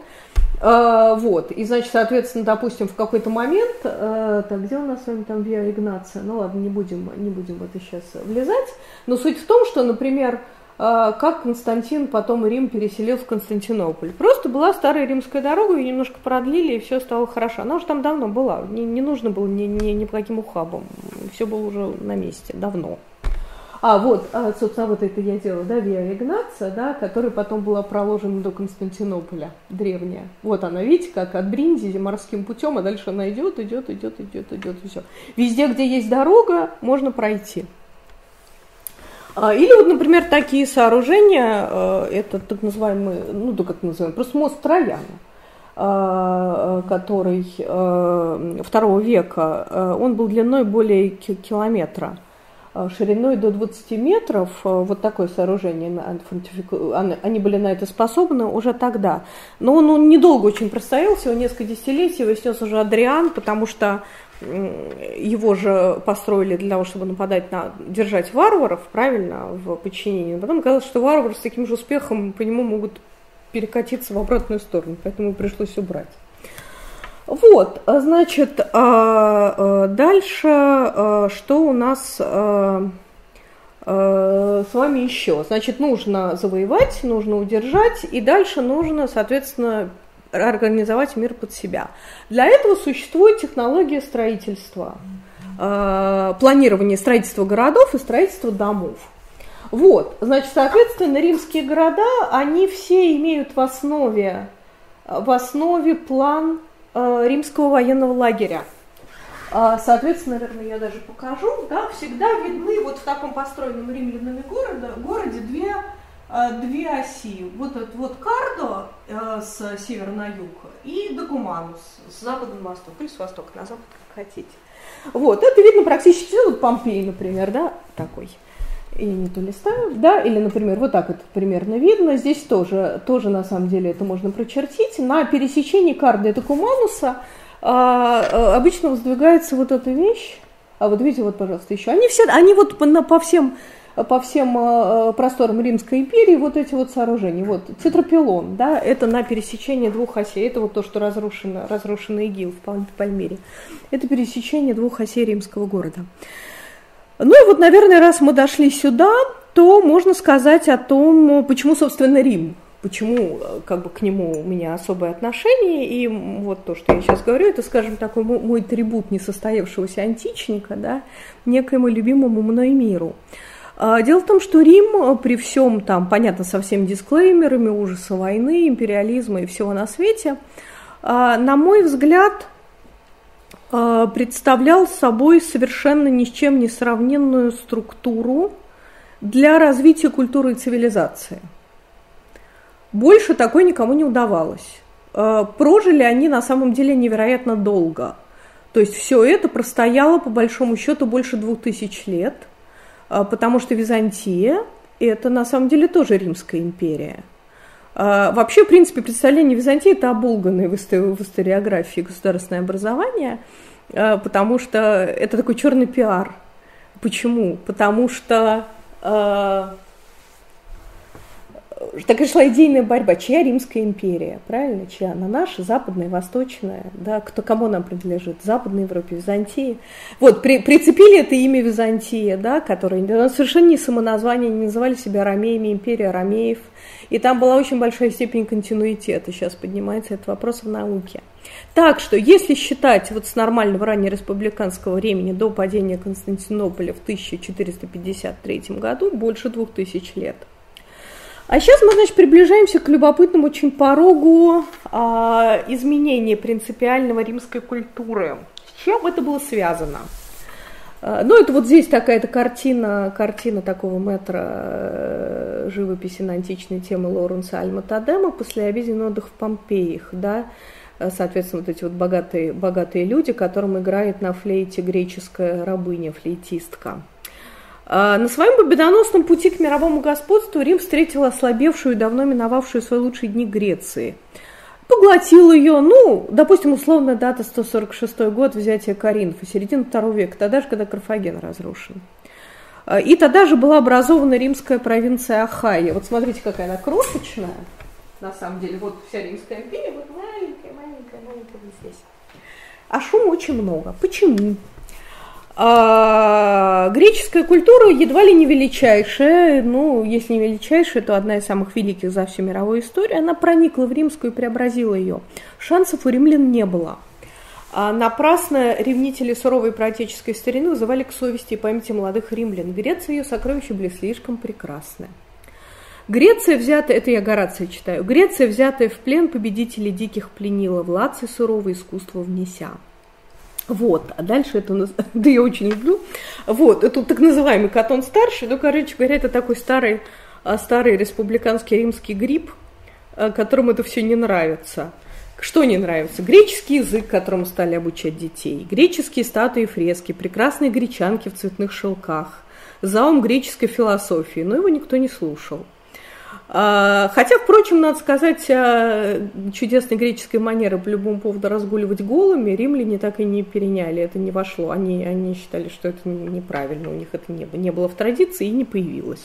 А, вот, и значит, соответственно, допустим, в какой-то момент, э, так, где у нас с вами там Виа Игнация? Ну ладно, не будем, не будем в это сейчас влезать. Но суть в том, что, например, э, как Константин потом Рим переселил в Константинополь. Просто была старая римская дорога, ее немножко продлили, и все стало хорошо. Она уже там давно была, не, не нужно было ни, ни, ни по каким ухабам. Все было уже на месте, давно. А, вот, а, собственно, вот это я делала, да, Виа Игнация, да, которая потом была проложена до Константинополя, древняя. Вот она, видите, как от Бриндизи морским путем, а дальше она идет, идет, идет, идет, идет, и все. Везде, где есть дорога, можно пройти. А, или вот, например, такие сооружения, э, это так называемый, ну, да как называем, просто мост Трояна, э, который э, второго века, он был длиной более километра – шириной до 20 метров, э, вот такое сооружение, они были на это способны уже тогда. Но он, он недолго очень простоял, всего несколько десятилетий, его снес уже Адриан, потому что его же построили для того, чтобы нападать на, держать варваров, правильно, в подчинении. Потом оказалось, что варвары с таким же успехом по нему могут перекатиться в обратную сторону, поэтому пришлось убрать. Вот, а, значит, а, а, дальше что у нас с вами еще? Значит, нужно завоевать, нужно удержать, и дальше нужно, соответственно, организовать мир под себя. Для этого существует технология строительства, планирование строительства городов и строительства домов. Вот, значит, соответственно, римские города, они все имеют в основе, в основе план римского военного лагеря. А, соответственно, наверное, я даже покажу, да, всегда видны вот в таком построенном римлянами городе, городе две, а, две оси. Вот этот вот Кардо с севера на юг и Докуманус с запада на восток, или с востока на запад, как хотите. Вот, это видно практически все, вот Помпей, например, да, такой и не то листаю, да, или, например, вот так это примерно видно, здесь тоже, тоже на самом деле это можно прочертить, на пересечении Карда и Докумануса а, а, обычно воздвигается вот эта вещь, а вот видите, вот, пожалуйста, еще, они все, они вот по, по всем по всем э, просторам Римской империи вот эти вот сооружения. Вот тетрапилон, да, это на пересечении двух осей. Это вот то, что разрушено, разрушенный ИГИЛ в Пальмире. Это пересечение двух осей римского города. Ну и вот, наверное, раз мы дошли сюда, то можно сказать о том, почему, собственно, Рим почему э, как бы к нему у меня особое отношение, и вот то, что я сейчас говорю, это, скажем, такой мой, трибут несостоявшегося античника, да, некоему любимому мной миру. А, дело в том, что Рим э, при всем там, понятно, со всеми дисклеймерами, ужаса войны, империализма и всего на свете, а, на мой взгляд, представлял собой совершенно ни с чем не сравненную структуру для развития культуры и цивилизации – больше такой никому не удавалось. Э, прожили они на самом деле невероятно долго. То есть все это простояло по большому счету больше двух тысяч лет, э, потому что Византия это на самом деле тоже Римская империя. Э, вообще, в принципе, представление Византии это оболганное в историографии государственное образование, потому что это такой черный пиар. Почему? Потому что такая шла идейная борьба, чья Римская империя, правильно, чья? Она наша, западная, восточная, да, кто, кому она принадлежит, Западной Европе, Византии. Вот, при, прицепили это имя Византия, да, которое да, совершенно не самоназвание, не называли себя ромеями, империя ромеев, и там была очень большая степень континуитета, сейчас поднимается этот вопрос в науке. Так что, если считать вот с нормального раннереспубликанского времени до падения Константинополя в 1453 году, больше двух тысяч лет – а сейчас мы, значит, приближаемся к любопытному очень порогу а, изменения принципиального римской культуры. С чем это было связано? А, ну, это вот здесь такая-то картина, картина такого метра э, живописи на античной темы Лоренса Альма Тадема после обеденный отдых в Помпеях, да, соответственно, вот эти вот богатые, богатые люди, которым играет на флейте греческая рабыня, флейтистка. А, на своем победоносном пути к мировому господству Рим встретил ослабевшую и давно миновавшую свои лучшие дни Греции. Поглотил ее, ну, допустим, условная дата 146 год взятия Коринфа, середина второго века, тогда же, когда Карфаген разрушен. А, и тогда же была образована римская провинция Ахайя. Вот смотрите, какая она крошечная, на самом деле. Вот вся римская империя, вот маленькая, маленькая, маленькая вот здесь. А шума очень много. Почему? А греческая культура едва ли не величайшая, ну, если не величайшая, то одна из самых великих за всю мировую историю. Она проникла в римскую и преобразила ее. Шансов у римлян не было. А напрасно ревнители суровой протеческой старины вызывали к совести и памяти молодых римлян. Греция ее сокровища были слишком прекрасны. Греция взятая, это я Горация читаю, Греция, взятая в плен победителей диких пленила, владцы суровое искусство внеся. Вот, а дальше это у нас, да я очень люблю, вот, это так называемый Катон старший, ну, короче говоря, это такой старый, а, старый республиканский римский гриб, а, которому это все не нравится. Что не нравится? Греческий язык, которому стали обучать детей, греческие статуи и фрески, прекрасные гречанки в цветных шелках, заум греческой философии, но его никто не слушал. А, хотя, впрочем, надо сказать, а, чудесной греческой манеры по любому поводу разгуливать голыми римляне так и не переняли, это не вошло. Они, они считали, что это неправильно, у них это не, не было в традиции и не появилось.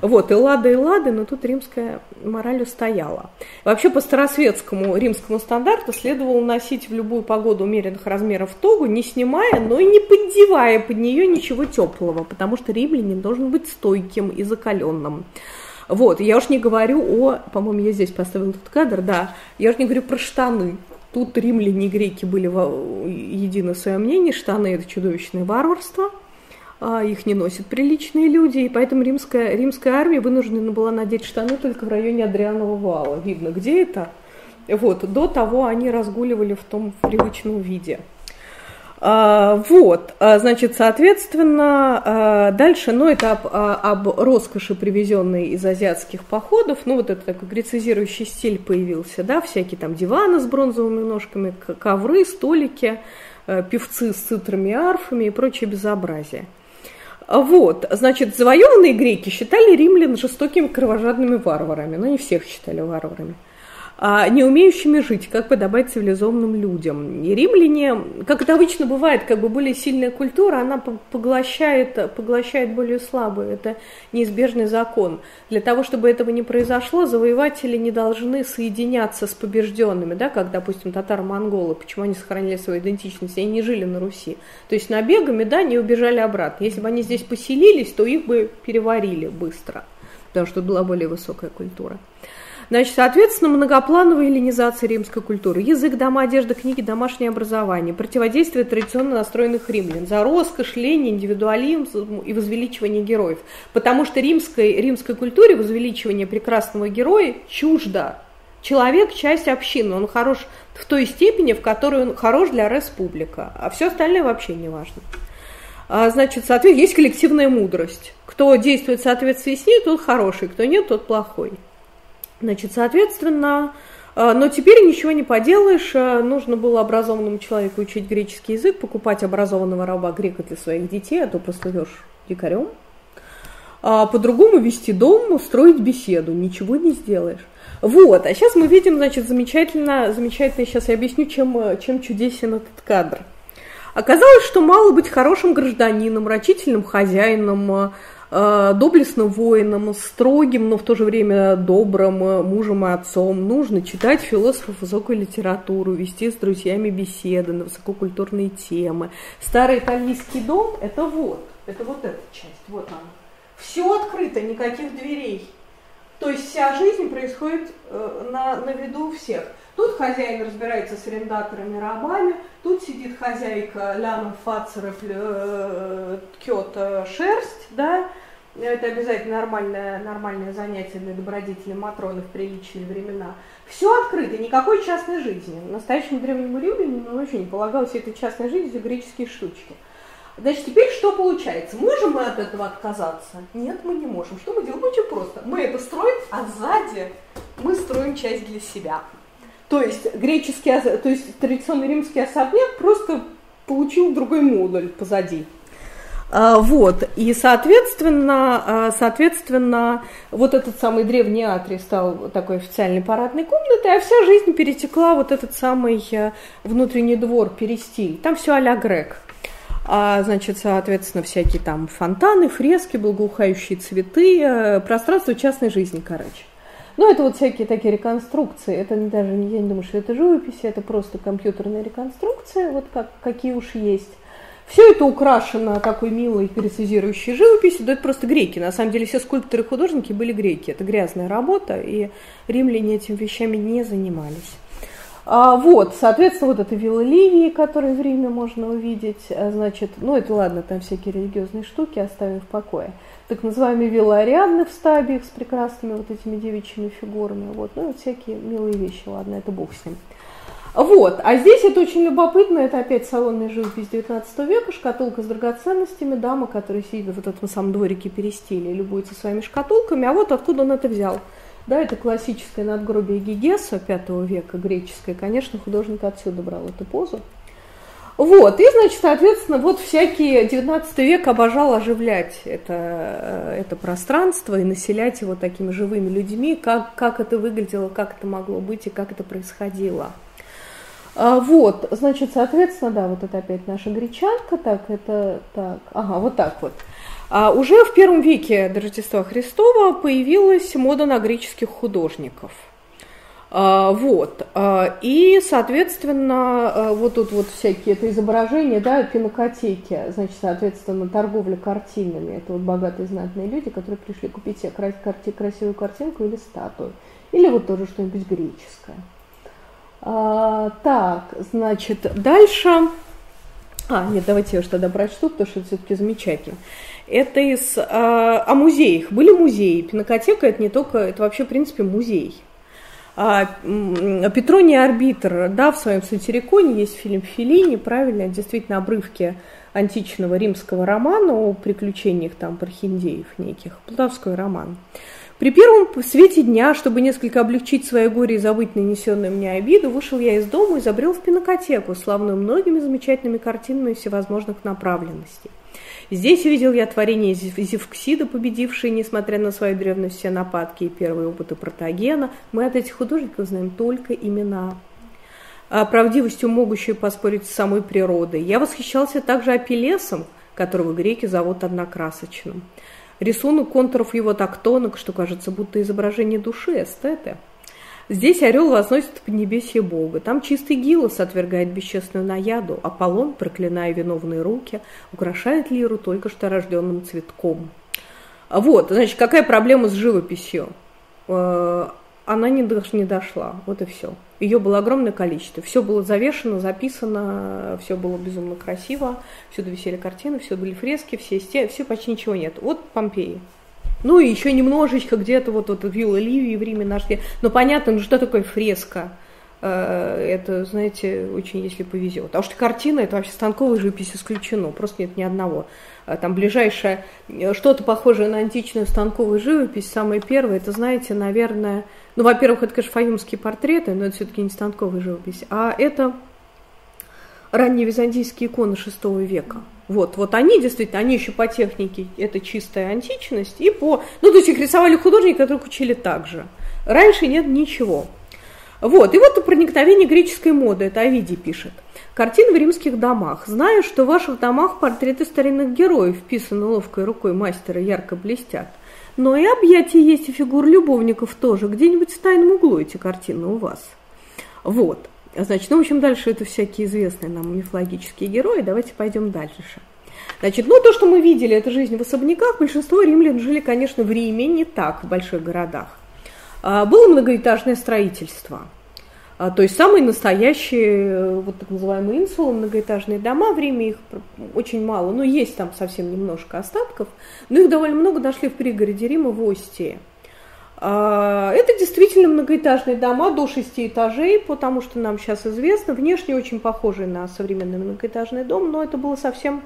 Вот, и лады, и лады, но тут римская мораль устояла. Вообще по старосветскому римскому стандарту следовало носить в любую погоду умеренных размеров тогу, не снимая, но и не поддевая под нее ничего теплого, потому что римлянин должен быть стойким и закаленным. Вот, я уж не говорю о, по-моему, я здесь поставила этот кадр, да, я уж не говорю про штаны. Тут римляне и греки были едины в своем мнении, штаны – это чудовищное варварство, а их не носят приличные люди, и поэтому римская, римская армия вынуждена была надеть штаны только в районе Адрианова вала. Видно, где это? Вот, до того они разгуливали в том привычном виде – вот, а, значит, соответственно, а, дальше, ну, это об, об роскоши, привезенной из азиатских походов, ну, вот этот такой грецизирующий стиль появился, да, всякие там диваны с бронзовыми ножками, ковры, столики, певцы с цитрами и арфами и прочее безобразие. Вот, значит, завоеванные греки считали римлян жестокими кровожадными варварами, но не всех считали варварами а, не умеющими жить, как подобает цивилизованным людям. И римляне, как это обычно бывает, как бы более сильная культура, она поглощает, поглощает более слабую. Это неизбежный закон. Для того, чтобы этого не произошло, завоеватели не должны соединяться с побежденными, да, как, допустим, татаро-монголы, почему они сохранили свою идентичность, они не жили на Руси. То есть набегами, да, не убежали обратно. Если бы они здесь поселились, то их бы переварили быстро, потому что была более высокая культура. Значит, соответственно, многоплановая эллинизация римской культуры. Язык, дома, одежда, книги, домашнее образование. Противодействие традиционно настроенных римлян. За роскошь, лень, индивидуализм и возвеличивание героев. Потому что римской, римской культуре возвеличивание прекрасного героя чуждо. Человек – часть общины, он хорош в той степени, в которой он хорош для республика, а все остальное вообще не важно. А, значит, соответственно, есть коллективная мудрость. Кто действует в соответствии с ней, тот хороший, кто нет, тот плохой. Значит, соответственно, э, но теперь ничего не поделаешь, э, нужно было образованному человеку учить греческий язык, покупать образованного раба грека для своих детей, а то прослывешь дикарем. А по-другому вести дом, устроить беседу, ничего не сделаешь. Вот, а сейчас мы видим, значит, замечательно, замечательно, сейчас я объясню, чем, э, чем чудесен этот кадр. Оказалось, что мало быть хорошим гражданином, рачительным хозяином, доблестным воином, строгим, но в то же время добрым э, мужем и отцом. Нужно читать философов высокую литературу, вести с друзьями беседы на высококультурные темы. Старый итальянский дом – это вот, это вот эта часть, вот она. Все открыто, никаких дверей. То есть вся жизнь происходит э, на, на виду у всех. Тут хозяин разбирается с арендаторами рабами, тут сидит хозяйка ляном фацеров э, ткет шерсть, да, это обязательно нормальное, нормальное занятие для добродетелей Матроны в приличные времена. Все открыто, никакой частной жизни. Настоящему древнему римлянину вообще не полагалось этой частной жизни греческие штучки. Значит, теперь что получается? Можем мы от этого отказаться? Нет, мы не можем. Что мы делаем? Очень просто. Мы это строим, а сзади мы строим часть для себя. То есть греческий, то есть традиционный римский особняк просто получил другой модуль позади. А, вот, и, соответственно, а, соответственно, вот этот самый древний атрий стал такой официальной парадной комнатой, а вся жизнь перетекла вот этот самый э, внутренний двор, перестиль. Там все а-ля грек. А, значит, соответственно, всякие там фонтаны, фрески, благоухающие цветы, э, пространство частной жизни, короче. Ну, это вот всякие такие реконструкции. Это даже, я не думаю, что это живопись, это просто компьютерная реконструкция, вот как, какие уж есть. Все это украшено такой милой прецизирующей живописью, да это просто греки. На самом деле все скульпторы и художники были греки. Это грязная работа, и римляне этими вещами не занимались. А, вот, соответственно, вот эта вилла Ливии, которую в Риме можно увидеть, а, значит, ну это ладно, там всякие религиозные штуки оставим в покое. Так называемые вилла Ариадны в стабиях с прекрасными вот этими девичьими фигурами, вот, ну вот всякие милые вещи, ладно, это бог с ним. Вот. А здесь это очень любопытно, это опять салонная живопись 19 века, шкатулка с драгоценностями, дама, которая сидит в этом самом дворике перестили и любуется своими шкатулками, а вот откуда он это взял. Да, это классическое надгробие Гигеса V века, греческое. Конечно, художник отсюда брал эту позу. Вот, и, значит, соответственно, вот всякий 19 век обожал оживлять это, э, это пространство и населять его такими живыми людьми, как, как это выглядело, как это могло быть и как это происходило. А, вот, значит, соответственно, да, вот это опять наша гречанка, так, это так, ага, вот так вот. А уже в первом веке до Рождества Христова появилась мода на греческих художников. А, вот, а, и, соответственно, вот тут вот всякие это изображения, да, пинокотеки, значит, соответственно, торговля картинами. Это вот богатые знатные люди, которые пришли купить себе красивую картинку или статую. Или вот тоже что-нибудь греческое. А, так, значит, дальше... А, нет, давайте я уж тогда прочту, потому что это все-таки замечательно. Это из... А, о музеях. Были музеи. Пинокотека – это не только... Это вообще, в принципе, музей. А, Петроний арбитр, да, в своем сатириконе есть фильм Филини, правильно, действительно обрывки античного римского романа о приключениях там пархиндеев неких, плутовской роман. При первом свете дня, чтобы несколько облегчить свое горе и забыть нанесенную мне обиду, вышел я из дома и забрел в пинокотеку, славную многими замечательными картинами всевозможных направленностей. Здесь увидел я творение Зевксида, победившие, несмотря на свою древность, все нападки и первые опыты Протагена. Мы от этих художников знаем только имена а правдивостью могущие поспорить с самой природой. Я восхищался также Апеллесом, которого греки зовут однокрасочным. Рисунок контуров его так тонок, что кажется, будто изображение души, эстеты. Здесь орел возносит в поднебесье Бога. Там чистый Гилос отвергает бесчестную наяду. Аполлон, проклиная виновные руки, украшает лиру только что рожденным цветком. Вот, значит, какая проблема с живописью? Э, она не дошла, вот и все. Ее было огромное количество. Все было завешено, записано, все было безумно красиво, всюду висели картины, все были фрески, все стены, все почти ничего нет. Вот Помпеи. Ну и еще немножечко где-то вот, вот вилла Ливии в Риме нашли. Но понятно, ну что такое фреска? Э, это, знаете, очень если повезет. А уж картина, это вообще станковая живопись исключено, просто нет ни одного. Э, там ближайшее, э, что-то похожее на античную станковую живопись, самое первое, это, знаете, наверное, ну, во-первых, это, конечно, фаюмские портреты, но это все-таки не станковая живопись, а это ранние византийские иконы VI века. Вот, вот они действительно, они еще по технике, это чистая античность, и по, ну, то есть их рисовали художники, которых учили так же. Раньше нет ничего. Вот, и вот проникновение греческой моды, это Овидий пишет. Картины в римских домах. Знаю, что в ваших домах портреты старинных героев, вписаны ловкой рукой мастера, ярко блестят. Но и объятия есть, и фигур любовников тоже. Где-нибудь в тайном углу эти картины у вас. Вот. Значит, ну, в общем, дальше это всякие известные нам мифологические герои. Давайте пойдем дальше. Значит, ну, то, что мы видели, это жизнь в особняках. Большинство римлян жили, конечно, в Риме, не так, в больших городах. А, было многоэтажное строительство. А, то есть самые настоящие, э, вот так называемые инсулы, многоэтажные дома, в Риме их очень мало, но есть там совсем немножко остатков, но их довольно много нашли в пригороде Рима в Остии. А, это действительно многоэтажные дома до шести этажей, потому что нам сейчас известно, внешне очень похожий на современный многоэтажный дом, но это было совсем,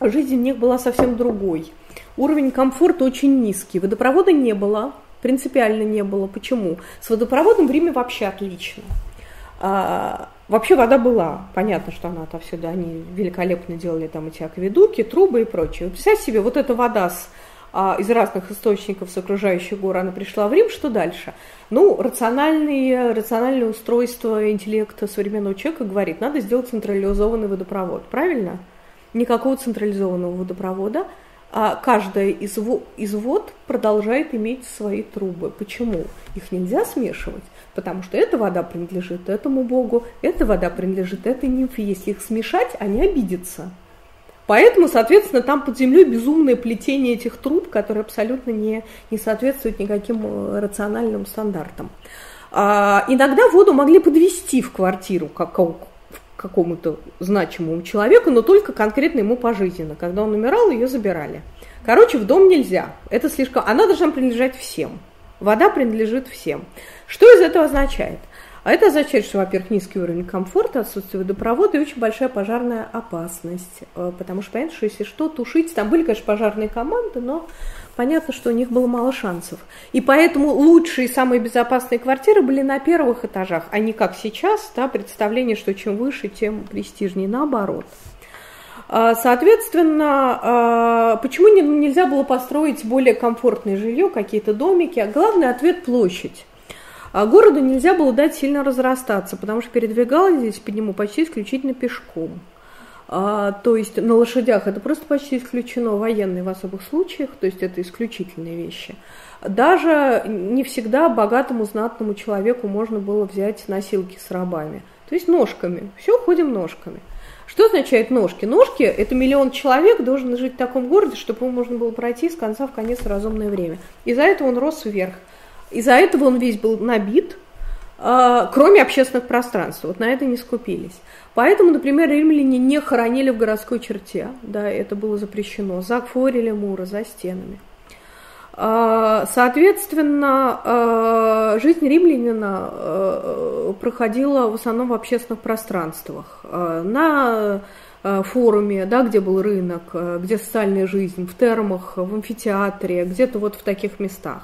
жизнь в них была совсем другой. Уровень комфорта очень низкий. Водопровода не было, принципиально не было. Почему? С водопроводом в Риме вообще отлично. А, вообще вода была, понятно, что она отовсюду, они великолепно делали там эти акведуки, трубы и прочее. Представьте себе, вот эта вода с, а, из разных источников с окружающих гор, она пришла в Рим, что дальше? Ну, рациональные, рациональное устройство интеллекта современного человека говорит, надо сделать централизованный водопровод, правильно? Никакого централизованного водопровода – а каждая из, из вод продолжает иметь свои трубы. Почему? Их нельзя смешивать, потому что эта вода принадлежит этому богу, эта вода принадлежит этой нимфе. Если их смешать, они обидятся. Поэтому, соответственно, там под землей безумное плетение этих труб, которые абсолютно не, не соответствуют никаким э, рациональным стандартам. А, иногда воду могли подвести в квартиру, как, какому-то значимому человеку, но только конкретно ему пожизненно. Когда он умирал, ее забирали. Короче, в дом нельзя. Это слишком... Она должна принадлежать всем. Вода принадлежит всем. Что из этого означает? А это означает, что, во-первых, низкий уровень комфорта, отсутствие водопровода и очень большая пожарная опасность. Э, потому что, понятно, что если что, тушить... Там были, конечно, пожарные команды, но понятно, что у них было мало шансов. И поэтому лучшие самые безопасные квартиры были на первых этажах, а не как сейчас, да, представление, что чем выше, тем престижнее, наоборот. А, соответственно, а, почему нельзя было построить более комфортное жилье, какие-то домики? Главный ответ – площадь. А городу нельзя было дать сильно разрастаться, потому что передвигалось здесь по нему почти исключительно пешком. А, то есть на лошадях это просто почти исключено, военные в особых случаях, то есть это исключительные вещи. Даже не всегда богатому знатному человеку можно было взять носилки с рабами, то есть ножками. Все ходим ножками. Что означает ножки? Ножки – это миллион человек должен жить в таком городе, чтобы ему можно было пройти с конца в конец разумное время. Из-за этого он рос вверх. Из-за этого он весь был набит, кроме общественных пространств. Вот на это не скупились. Поэтому, например, римляне не хоронили в городской черте, да, это было запрещено, за форели мура, за стенами. А, соответственно, а, жизнь римлянина а, проходила в основном в общественных пространствах. На форуме, да, где был рынок, где социальная жизнь, в термах, в амфитеатре, где-то вот в таких местах.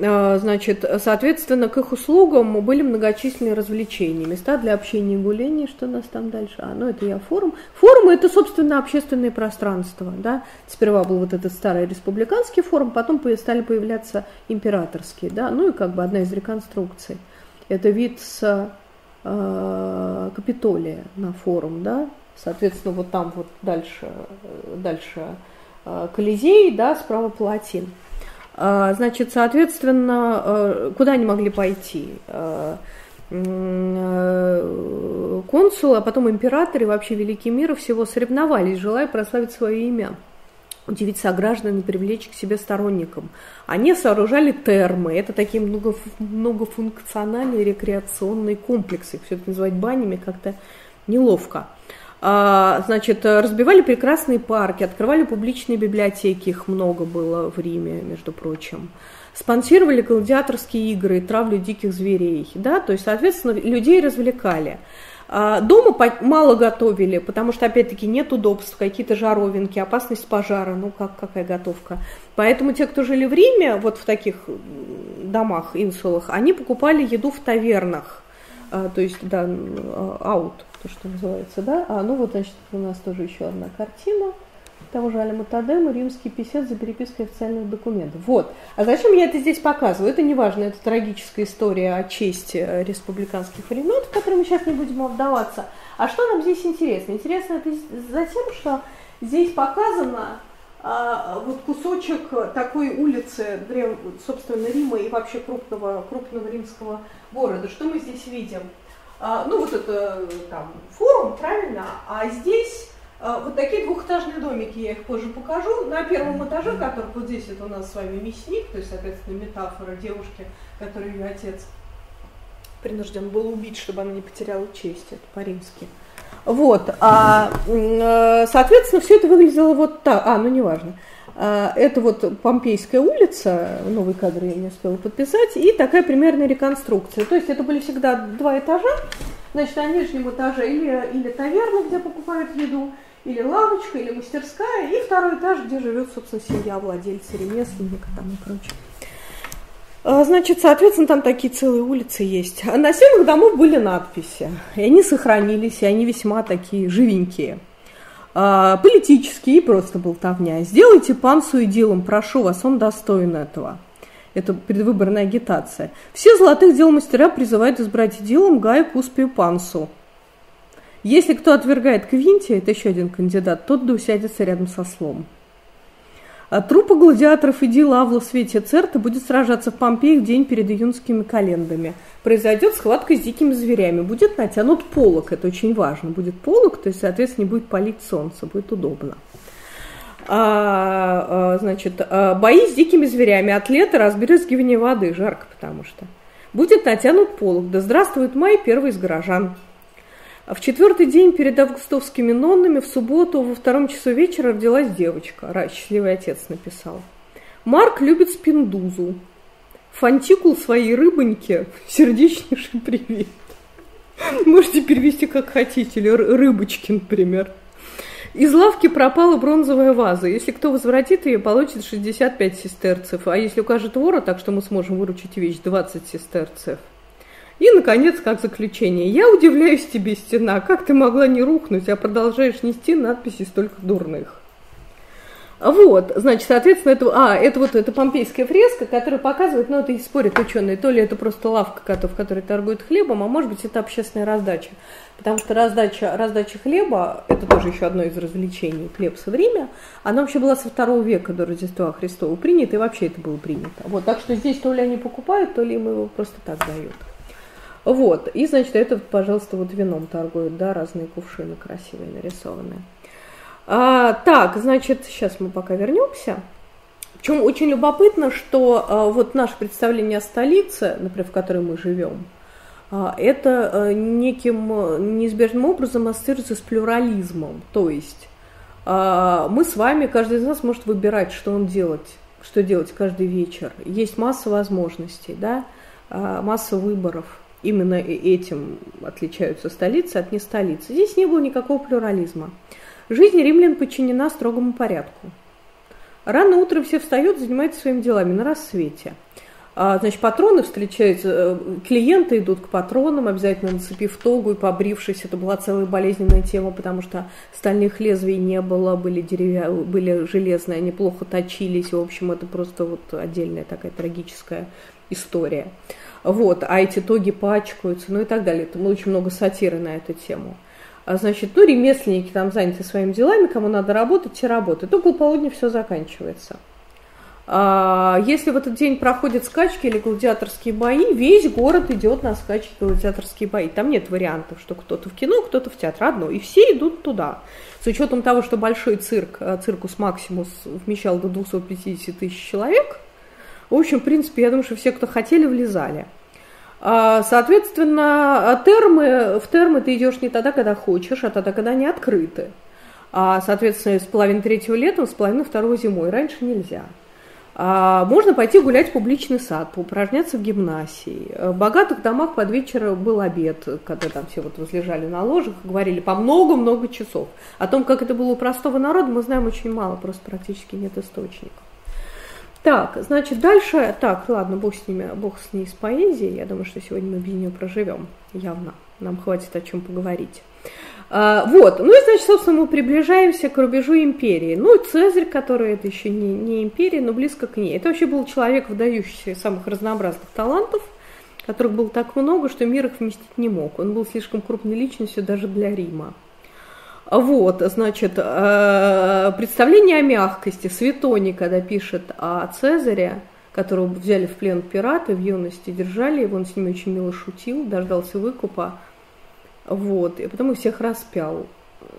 А, значит, соответственно, к их услугам были многочисленные развлечения, места для общения и гуляния, что у нас там дальше? А, ну это я форум. Форумы – это, собственно, общественное пространство, да. Сперва был вот этот старый республиканский форум, потом стали появляться императорские, да, ну и как бы одна из реконструкций. Это вид с э, Капитолия на форум, да, соответственно, вот там вот дальше, дальше э, Колизей, да, справа Палатин. А, значит, соответственно, э, куда они могли пойти? Э, э, консулы, а потом императоры, вообще великий мир всего соревновались, желая прославить свое имя удивить сограждан и привлечь к себе сторонникам. Они сооружали термы, это такие многофункциональные рекреационные комплексы, все это называть банями как-то неловко. А, значит, разбивали прекрасные парки, открывали публичные библиотеки, их много было в Риме, между прочим. Спонсировали гладиаторские игры, травлю диких зверей, да, то есть, соответственно, людей развлекали. А, дома мало готовили, потому что, опять-таки, нет удобств, какие-то жаровинки, опасность пожара, ну как, какая готовка. Поэтому те, кто жили в Риме, вот в таких домах, инсулах, они покупали еду в тавернах, а, то есть, да, аут то, что называется, да. А, ну вот, значит, у нас тоже еще одна картина того же Алима Тадема, римский писец за перепиской официальных документов. Вот. А зачем я это здесь показываю? Это не важно, это трагическая история о чести республиканских времен, в которой мы сейчас не будем вдаваться. А что нам здесь интересно? Интересно это за тем, что здесь показано а, вот кусочек такой улицы, собственно, Рима и вообще крупного, крупного римского города. Что мы здесь видим? А, ну вот это там форум, правильно, а здесь а, вот такие двухэтажные домики, я их позже покажу. На первом этаже, который вот здесь это у нас с вами мясник, то есть, соответственно, метафора девушки, которую ее отец принужден был убить, чтобы она не потеряла честь, это по-римски. Вот, а, э, соответственно, все это выглядело вот так, а, ну неважно. А, это вот Помпейская улица, новый кадр я не успела подписать, и такая примерная реконструкция. То есть это были всегда два этажа, значит, на нижнем этаже или, или таверна, где покупают еду, или лавочка, или мастерская, и второй этаж, где живет, собственно, семья владельца, ремесленника там и прочее. А, значит, соответственно, там такие целые улицы есть. А на стенах домов были надписи, и они сохранились, и они весьма такие живенькие. А, политические и просто болтовня. Сделайте пансу и делом, прошу вас, он достоин этого. Это предвыборная агитация. Все золотых дел мастера призывают избрать делом Гая Куспию Пансу. Если кто отвергает Квинти, это еще один кандидат, тот да усядется рядом со слом. А трупа гладиаторов и дела в свете Церта будет сражаться в Помпеи в день перед июнскими календами. Произойдет схватка с дикими зверями. Будет натянут полок, это очень важно. Будет полок, то есть, соответственно, не будет палить солнце, будет удобно. А, а, значит, а, бои с дикими зверями, атлеты, разбрызгивание воды, жарко потому что. Будет натянут полок. Да здравствует май, первый из горожан. А в четвертый день перед августовскими ноннами в субботу во втором часу вечера родилась девочка. Счастливый отец написал. Марк любит спиндузу. Фантикул своей рыбоньке сердечнейший привет. Можете перевести как хотите, или рыбочки, например. Из лавки пропала бронзовая ваза. Если кто возвратит ее, получит 65 сестерцев. А если укажет вора, так что мы сможем выручить вещь, 20 сестерцев. И, наконец, как заключение. Я удивляюсь тебе, стена, как ты могла не рухнуть, а продолжаешь нести надписи столько дурных. Вот, значит, соответственно, это, а, это вот эта помпейская фреска, которая показывает, ну, это и спорят ученые, то ли это просто лавка, в которой торгуют хлебом, а может быть, это общественная раздача. Потому что раздача, раздача хлеба, это тоже еще одно из развлечений, хлеб в время, она вообще была со второго века до Рождества Христова принята, и вообще это было принято. Вот, так что здесь то ли они покупают, то ли им его просто так дают. Вот, и, значит, это, пожалуйста, вот вином торгуют, да, разные кувшины красивые нарисованные. А, так, значит, сейчас мы пока вернемся. Причем очень любопытно, что а, вот наше представление о столице, например, в которой мы живем, а, это а, неким неизбежным образом ассоциируется с плюрализмом. То есть а, мы с вами, каждый из нас может выбирать, что он делать что делать каждый вечер. Есть масса возможностей, да, а, масса выборов. Именно этим отличаются столицы от не столицы. Здесь не было никакого плюрализма. Жизнь римлян подчинена строгому порядку. Рано утром все встают, занимаются своими делами на рассвете. А, значит, патроны встречаются, э, клиенты идут к патронам, обязательно нацепив тогу и побрившись. Это была целая болезненная тема, потому что стальных лезвий не было, были, деревья, были железные, они плохо точились. В общем, это просто вот отдельная такая трагическая история. Вот, а эти тоги пачкаются, ну и так далее. Там очень много сатиры на эту тему. А, значит, ну, ремесленники там заняты своими делами, кому надо работать, те работают. Около полудня все заканчивается. А, если в этот день проходят скачки или гладиаторские бои, весь город идет на скачки гладиаторские бои. Там нет вариантов, что кто-то в кино, кто-то в театр, одно. И все идут туда. С учетом того, что большой цирк, э, циркус Максимус, вмещал до 250 тысяч человек, в общем, в принципе, я думаю, что все, кто хотели, влезали. А, соответственно, термы, в термы ты идешь не тогда, когда хочешь, а тогда, когда они открыты. А, соответственно, с половины третьего летом, с половины второго зимой. Раньше нельзя. А, можно пойти гулять в публичный сад, поупражняться в гимнасии. В богатых домах под вечер был обед, когда там все вот возлежали на ложах, говорили по много-много часов. О том, как это было у простого народа, мы знаем очень мало, просто практически нет источников. Так, значит, дальше, так, ладно, бог с ними, бог с ней с поэзией, я думаю, что сегодня мы без нее проживем, явно, нам хватит о чем поговорить. А, вот, ну и, значит, собственно, мы приближаемся к рубежу империи. Ну, Цезарь, который это еще не, не империя, но близко к ней. Это вообще был человек, выдающийся самых разнообразных талантов, которых было так много, что мир их вместить не мог. Он был слишком крупной личностью даже для Рима. Вот, значит, э, представление о мягкости. Светоний, когда пишет о Цезаре, которого взяли в плен пираты, в юности держали его, он с ними очень мило шутил, дождался выкупа, вот, и потом их всех распял.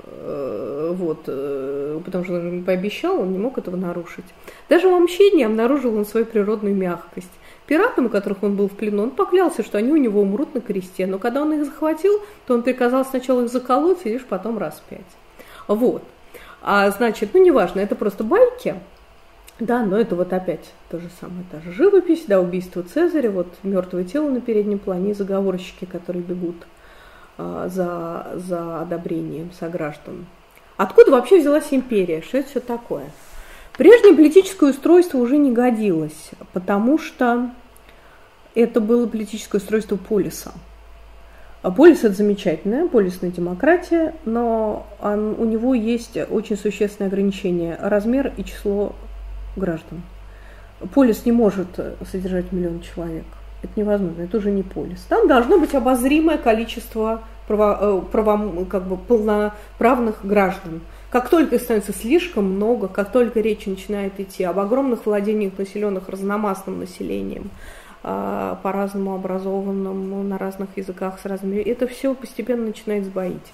Э, вот, э, потому что он пообещал, он не мог этого нарушить. Даже в мщении обнаружил он свою природную мягкость. Пиратам, у которых он был в плену, он поклялся, что они у него умрут на кресте. Но когда он их захватил, то он приказал сначала их заколоть и лишь потом распять. Вот. А значит, ну неважно, это просто байки. Да, но это вот опять то же самое, та же живопись, да, убийство Цезаря, вот мертвое тело на переднем плане, заговорщики, которые бегут а, за, за одобрением сограждан. Откуда вообще взялась империя? Что это все такое? Прежнее политическое устройство уже не годилось, потому что это было политическое устройство полиса. А полис это замечательное, полисная демократия, но он, у него есть очень существенное ограничение – размер и число граждан. Полис не может содержать миллион человек. Это невозможно, это уже не полис. Там должно быть обозримое количество право, э, право, как бы полноправных граждан. Как только их становится слишком много, как только речь начинает идти об огромных владениях, населенных разномастным населением, а, по-разному образованным, на разных языках с разными, это все постепенно начинает сбоить.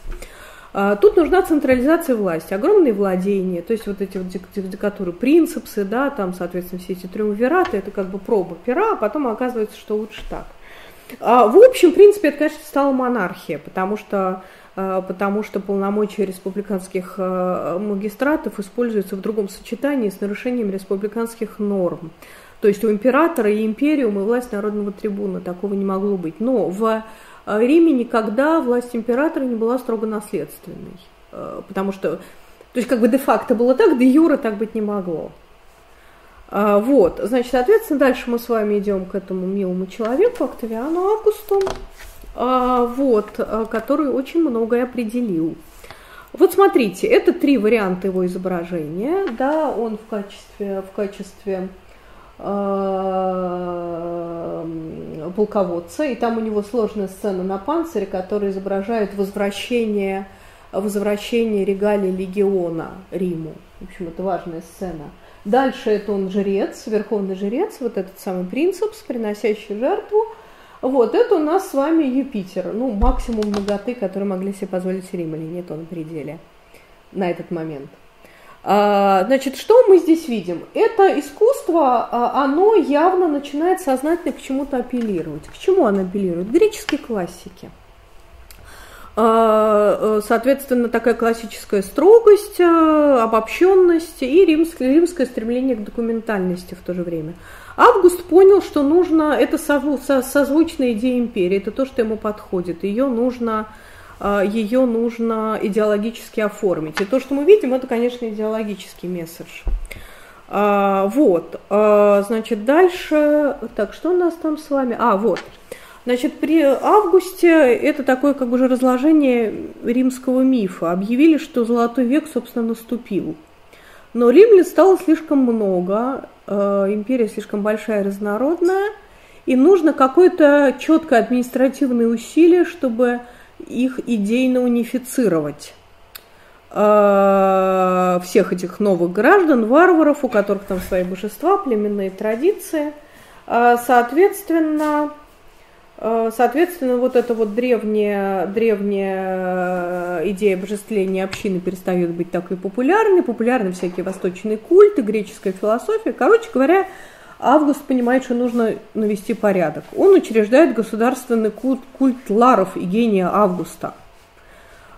А, тут нужна централизация власти, огромные владения, то есть вот эти вот диктатуры, принципсы, да, там, соответственно, все эти триумвираты, это как бы проба пера, а потом оказывается, что лучше так. А, в общем, в принципе, это, конечно, стала монархия, потому что потому что полномочия республиканских а, магистратов используются в другом сочетании с нарушением республиканских норм. То есть у императора и империума и власть народного трибуна такого не могло быть. Но в Риме никогда власть императора не была строго наследственной. Потому что, то есть как бы де-факто было так, де юра так быть не могло. А, вот, значит, соответственно, дальше мы с вами идем к этому милому человеку, Октавиану Августу, а, вот, а, который очень многое определил. Вот смотрите, это три варианта его изображения, да, он в качестве, в качестве э, полководца, и там у него сложная сцена на панцире, которая изображает возвращение, возвращение регалий легиона Риму. В общем, это важная сцена – Дальше это он жрец, верховный жрец, вот этот самый принцип, приносящий жертву. Вот, это у нас с вами Юпитер, ну, максимум многоты, который могли себе позволить римляне, это на пределе на этот момент. А, значит, что мы здесь видим? Это искусство, а, оно явно начинает сознательно к чему-то апеллировать. К чему оно апеллирует? К греческой классике. А, соответственно, такая классическая строгость, обобщенность и римское, римское стремление к документальности в то же время. Август понял, что нужно, это созвучная идея империи, это то, что ему подходит, ее нужно, ее нужно идеологически оформить. И то, что мы видим, это, конечно, идеологический месседж. А, вот, а, значит, дальше, так, что у нас там с вами? А, вот, значит, при августе это такое как бы уже разложение римского мифа. Объявили, что золотой век, собственно, наступил. Но римлян стало слишком много, э, империя слишком большая и разнородная, и нужно какое-то четкое административное усилие, чтобы их идейно унифицировать. Э, всех этих новых граждан, варваров, у которых там свои божества, племенные традиции. Э, соответственно, Соответственно, вот эта вот древняя, древняя идея божествления общины перестает быть такой популярной, популярны всякие восточные культы, греческая философия. Короче говоря, Август понимает, что нужно навести порядок. Он учреждает государственный культ, культ ларов и гения Августа.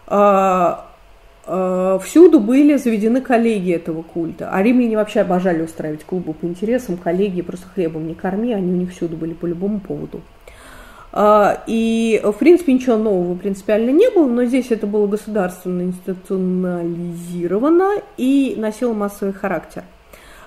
Э, всюду были заведены коллеги этого культа. А римляне вообще обожали устраивать клубы по интересам, коллеги просто хлебом не корми, они у них всюду были по любому поводу. Э, и, в принципе, ничего нового принципиально не было, но здесь это было государственно институционализировано и носило массовый характер –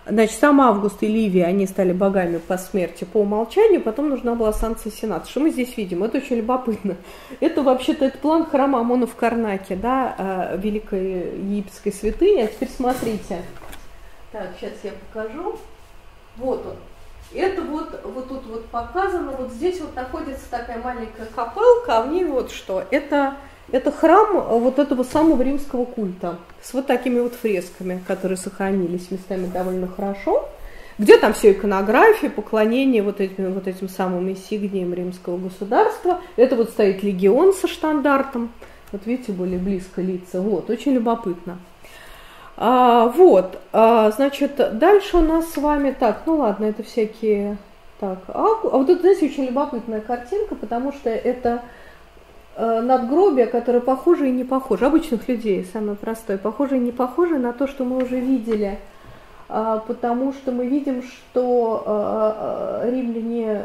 Значит, сам Август и Ливия, они стали богами по смерти по умолчанию, потом нужна была санкция Сената. Что мы здесь видим? Это очень любопытно. Это вообще-то это план храма Амона в Карнаке, да, э, великой египетской святыни. А теперь смотрите. Так, сейчас я покажу. Вот он. Это вот, вот тут вот показано, вот здесь вот находится такая маленькая капелка, а в ней вот что. Это это храм э, вот этого самого римского культа с вот такими вот фресками, которые сохранились местами довольно хорошо, где там все иконография, поклонение вот этим, вот этим самым инсигниям римского государства. Это вот стоит легион со штандартом. Вот видите, были близко лица. Вот, очень любопытно. А, вот, а, значит, дальше у нас с вами, так, ну ладно, это всякие, так, а, а вот это, знаете, очень любопытная картинка, потому что это Э, надгробия, которые похожи и не похожи, обычных людей, самое простое, похожи и не похожи на то, что мы уже видели, а, потому что мы видим, что э, э, римляне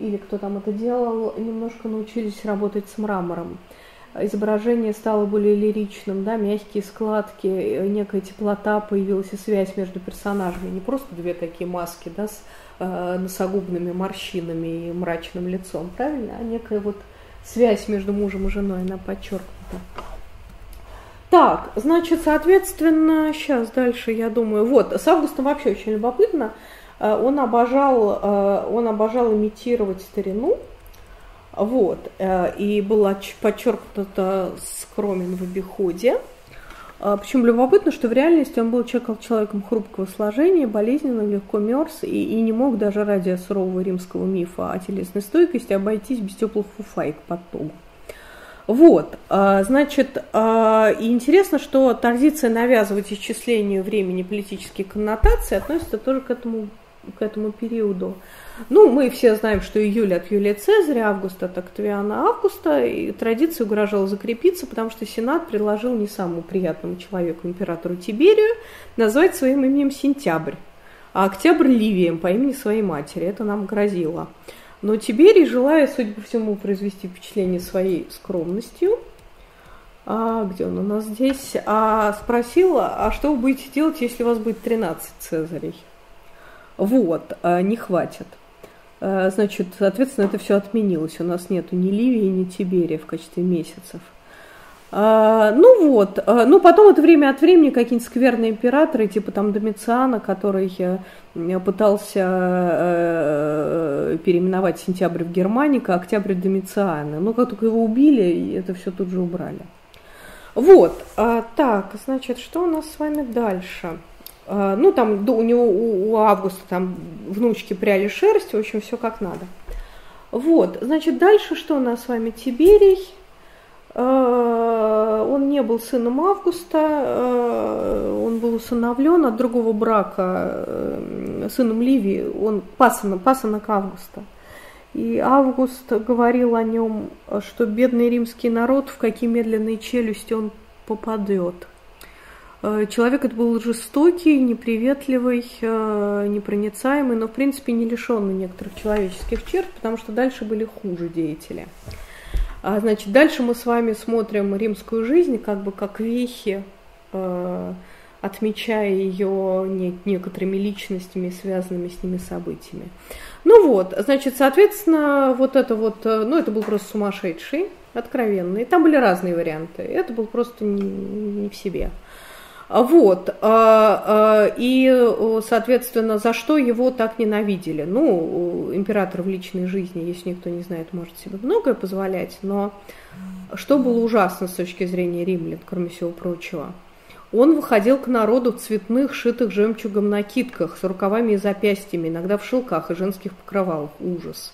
или кто там это делал, немножко научились работать с мрамором. Изображение стало более лиричным, да, мягкие складки, некая теплота появилась и связь между персонажами. Не просто две такие маски, да, с носогубными морщинами и мрачным лицом, правильно, а некая вот связь между мужем и женой, она подчеркнута. Так, значит, соответственно, сейчас дальше, я думаю, вот, с Августом вообще очень любопытно, э, он обожал, э, он обожал имитировать старину, вот, э, и был подчеркнуто скромен в обиходе, а, Причем любопытно, что в реальности он был человеком хрупкого сложения, болезненным, легко мерз и, и не мог даже ради сурового римского мифа о телесной стойкости обойтись без теплых фуфаек под тогу. Вот, а, значит, а, и интересно, что традиция навязывать исчислению времени политические коннотации относится тоже к этому, к этому периоду. Ну, мы все знаем, что июль от Юлия Цезаря, август от Октавиана Августа, и традиция угрожала закрепиться, потому что Сенат предложил не самому приятному человеку, императору Тиберию, назвать своим именем Сентябрь, а Октябрь Ливием по имени своей матери. Это нам грозило. Но Тиберий, желая, судя по всему, произвести впечатление своей скромностью, а, где он у нас здесь, а, спросил, а что вы будете делать, если у вас будет 13 Цезарей? Вот, а, не хватит. Э, значит, соответственно, это все отменилось. У нас нету ни Ливии, ни Тиберия в качестве месяцев. А, ну вот, а, ну потом это время от времени какие-нибудь скверные императоры, типа там Домициана, который э, пытался э, переименовать сентябрь в Германика, октябрь Домициана. Но как только его убили, это все тут же убрали. Вот, а, так, значит, что у нас с вами дальше? А, ну, там у него, у, у Августа там внучки пряли шерсть, в общем, все как надо. Вот, значит, дальше что у нас с вами? Тиберий, а, он не был сыном Августа, а, он был усыновлен от другого брака, сыном Ливии, он пасынок, пасынок Августа. И Август говорил о нем, что бедный римский народ, в какие медленные челюсти он попадет. Э, человек это был жестокий, неприветливый, э, непроницаемый, но в принципе не лишенный некоторых человеческих черт, потому что дальше были хуже деятели. А, значит, дальше мы с вами смотрим римскую жизнь как бы как вехи, э, отмечая ее некоторыми личностями, связанными с ними событиями. Ну вот, значит, соответственно, вот это вот, ну это был просто сумасшедший, откровенный. Там были разные варианты. Это был просто не, не в себе. Вот. А, а, и, соответственно, за что его так ненавидели? Ну, император в личной жизни, если никто не знает, может себе многое позволять, но что было ужасно с точки зрения римлян, кроме всего прочего? Он выходил к народу в цветных, шитых жемчугом накидках с рукавами и запястьями, иногда в шелках и женских покрывалах. Ужас.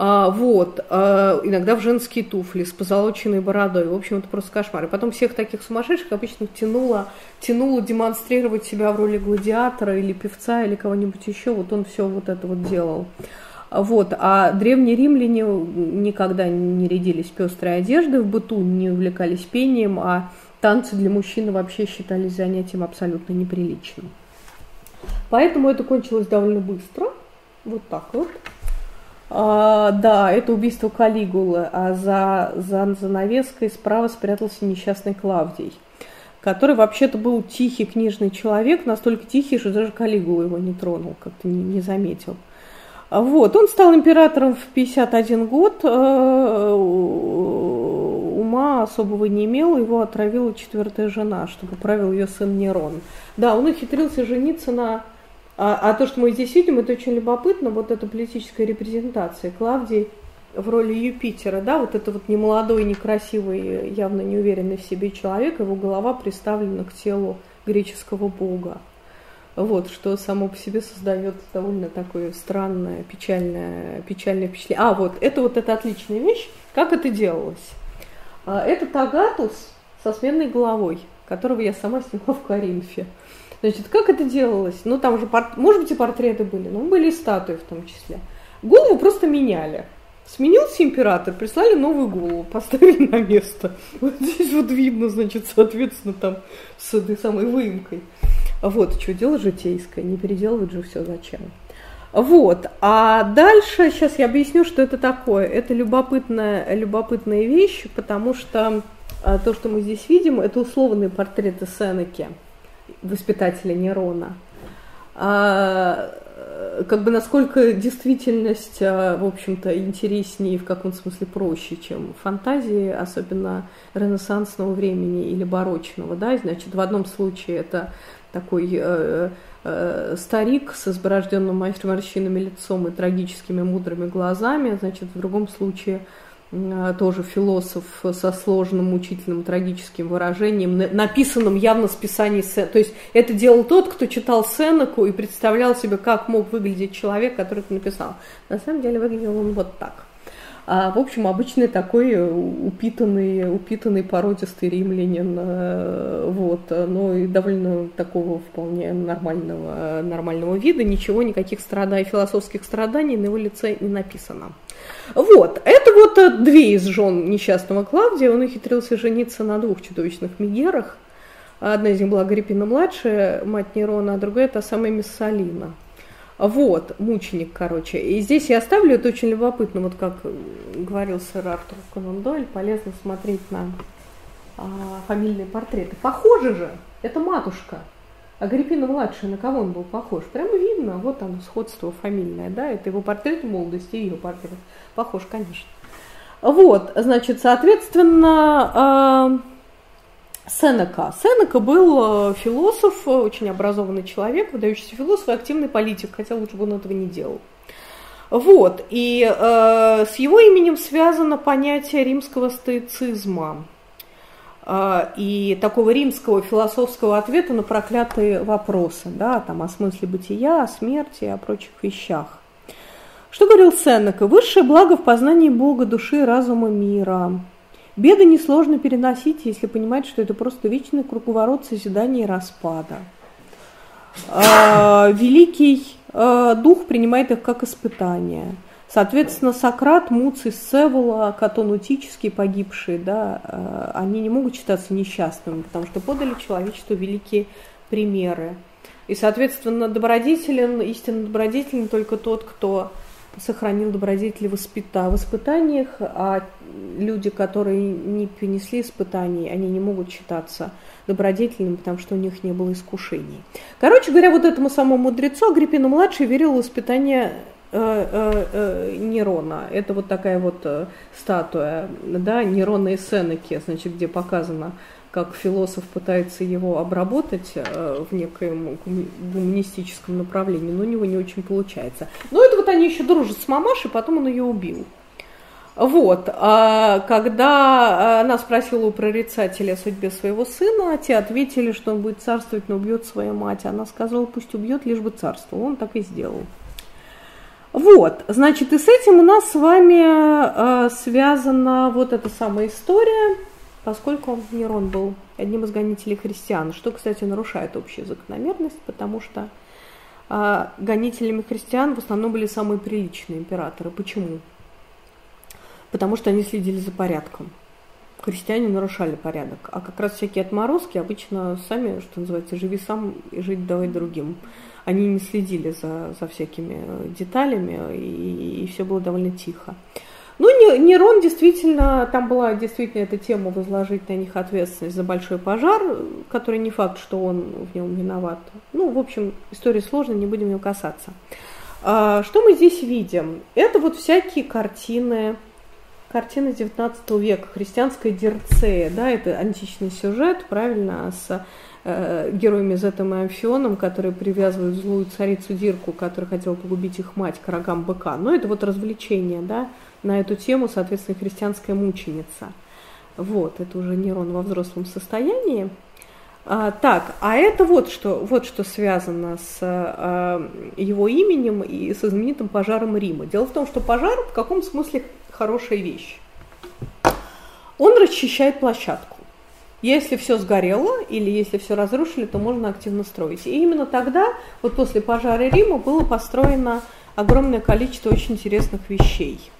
А, вот, а, иногда в женские туфли с позолоченной бородой. В общем, это просто кошмар. И потом всех таких сумасшедших обычно тянуло, тянуло демонстрировать себя в роли гладиатора или певца или кого-нибудь еще. Вот он все вот это вот делал. Вот. А древние римляне никогда не рядились пестрой одеждой в быту, не увлекались пением, а танцы для мужчины вообще считались занятием абсолютно неприличным. Поэтому это кончилось довольно быстро. Вот так вот. А, да, это убийство Калигулы, а за, за занавеской справа спрятался несчастный Клавдий, который вообще-то был тихий книжный человек, настолько тихий, что даже Калигула его не тронул, как-то не, не заметил. Вот, он стал императором в 51 год, а, ума особого не имел, его отравила четвертая жена, чтобы правил ее сын Нерон. Да, он ухитрился жениться на а, а то, что мы здесь видим, это очень любопытно, вот эта политическая репрезентация. Клавдий в роли Юпитера, да, вот это вот немолодой, некрасивый, явно неуверенный в себе человек, его голова приставлена к телу греческого бога. Вот, что само по себе создает довольно такое странное, печальное, печальное впечатление. А, вот, это вот эта отличная вещь. Как это делалось? А, это Тагатус со сменной головой, которого я сама сняла в Коринфе. Значит, как это делалось? Ну, там же, порт... может быть, и портреты были, но были и статуи в том числе. Голову просто меняли. Сменился император, прислали новую голову, поставили на место. Вот здесь вот видно, значит, соответственно, там с этой самой выемкой. Вот, что дело житейское, не переделывать же все зачем. Вот, а дальше сейчас я объясню, что это такое. Это любопытная, любопытная вещь, потому что а, то, что мы здесь видим, это условные портреты Сенеки воспитателя Нерона. А, как бы насколько действительность, а, в общем-то, интереснее, в каком смысле проще, чем фантазии, особенно ренессансного времени или барочного. Да? Значит, в одном случае это такой э, э, старик с изборожденным морщинами лицом и трагическими мудрыми глазами, значит, в другом случае тоже философ со сложным, мучительным, трагическим выражением, написанным явно с писаний Сен. То есть это делал тот, кто читал Сенеку и представлял себе, как мог выглядеть человек, который это написал. На самом деле выглядел он вот так. А, в общем, обычный такой упитанный, упитанный породистый римлянин, э, вот, но и довольно такого вполне нормального, нормального вида, ничего, никаких страданий, философских страданий на его лице не написано. Вот, это вот э, две из жен несчастного Клавдия, он ухитрился жениться на двух чудовищных мегерах, одна из них была Агриппина-младшая, мать Нерона, а другая та самая Миссалина – вот, мученик, короче. И здесь я оставлю, это очень любопытно, вот как говорил сэр Артур Конан Дойль, полезно смотреть на а, фамильные портреты. Похоже же, это матушка. Агриппина младшая, на кого он был похож? Прямо видно, вот оно, сходство фамильное, да, это его портрет молодости, ее портрет. Похож, конечно. Вот, значит, соответственно, а, Сенека. Сенека был э, философ, очень образованный человек, выдающийся философ и активный политик, хотя лучше бы он этого не делал. Вот, и э, с его именем связано понятие римского стоицизма и такого римского философского ответа на проклятые вопросы, да, там о смысле бытия, о смерти, о прочих вещах. Что говорил Сенека? Высшее благо в познании Бога, души, разума, мира – Беды несложно переносить, если понимать, что это просто вечный круговорот созидания и распада. А, великий а, дух принимает их как испытание. Соответственно, Сократ, Муций, Сцевола, Катон Утический, погибшие, да, э, они не могут считаться несчастными, потому что подали человечеству великие примеры. И, соответственно, добродетелен, истинно добродетелен только тот, кто сохранил добродетели в испыта, в испытаниях, а люди, которые не понесли испытаний, они не могут считаться добродетельными, потому что у них не было искушений. Короче говоря, вот этому самому мудрецу Агриппина-младший верил в испытание э, Нерона. Это вот такая вот статуя, да, Нерона и Сенеки, значит, где показано, как философ пытается его обработать э, в некоем гуманистическом направлении, но у него не очень получается. Но это вот они еще дружат с мамашей, потом он ее убил. Вот, а когда она спросила у прорицателя о судьбе своего сына, те ответили, что он будет царствовать, но убьет свою мать. Она сказала, пусть убьет, лишь бы царствовал. Он так и сделал. Вот, значит, и с этим у нас с вами э, связана вот эта самая история поскольку Нерон был одним из гонителей христиан, что, кстати, нарушает общую закономерность, потому что э, гонителями христиан в основном были самые приличные императоры. Почему? Потому что они следили за порядком. Христиане нарушали порядок, а как раз всякие отморозки обычно сами, что называется, живи сам и жить давай другим. Они не следили за, за всякими деталями, и, и все было довольно тихо. Ну, Нерон действительно, там была действительно эта тема возложить на них ответственность за большой пожар, который не факт, что он в нем виноват. Ну, в общем, история сложная, не будем ее касаться. А, что мы здесь видим? Это вот всякие картины, картины 19 века, христианская дерцея, да, это античный сюжет, правильно, с э, героями Зетом и Амфионом, которые привязывают злую царицу Дирку, которая хотела погубить их мать к рогам быка. Но это вот развлечение, да, на эту тему, соответственно, христианская мученица. Вот, это уже Нерон во взрослом состоянии. А, так, а это вот что, вот что связано с а, его именем и со знаменитым пожаром Рима. Дело в том, что пожар в каком смысле хорошая вещь. Он расчищает площадку. Если все сгорело или если все разрушили, то можно активно строить. И именно тогда, вот после пожара Рима, было построено огромное количество очень интересных вещей –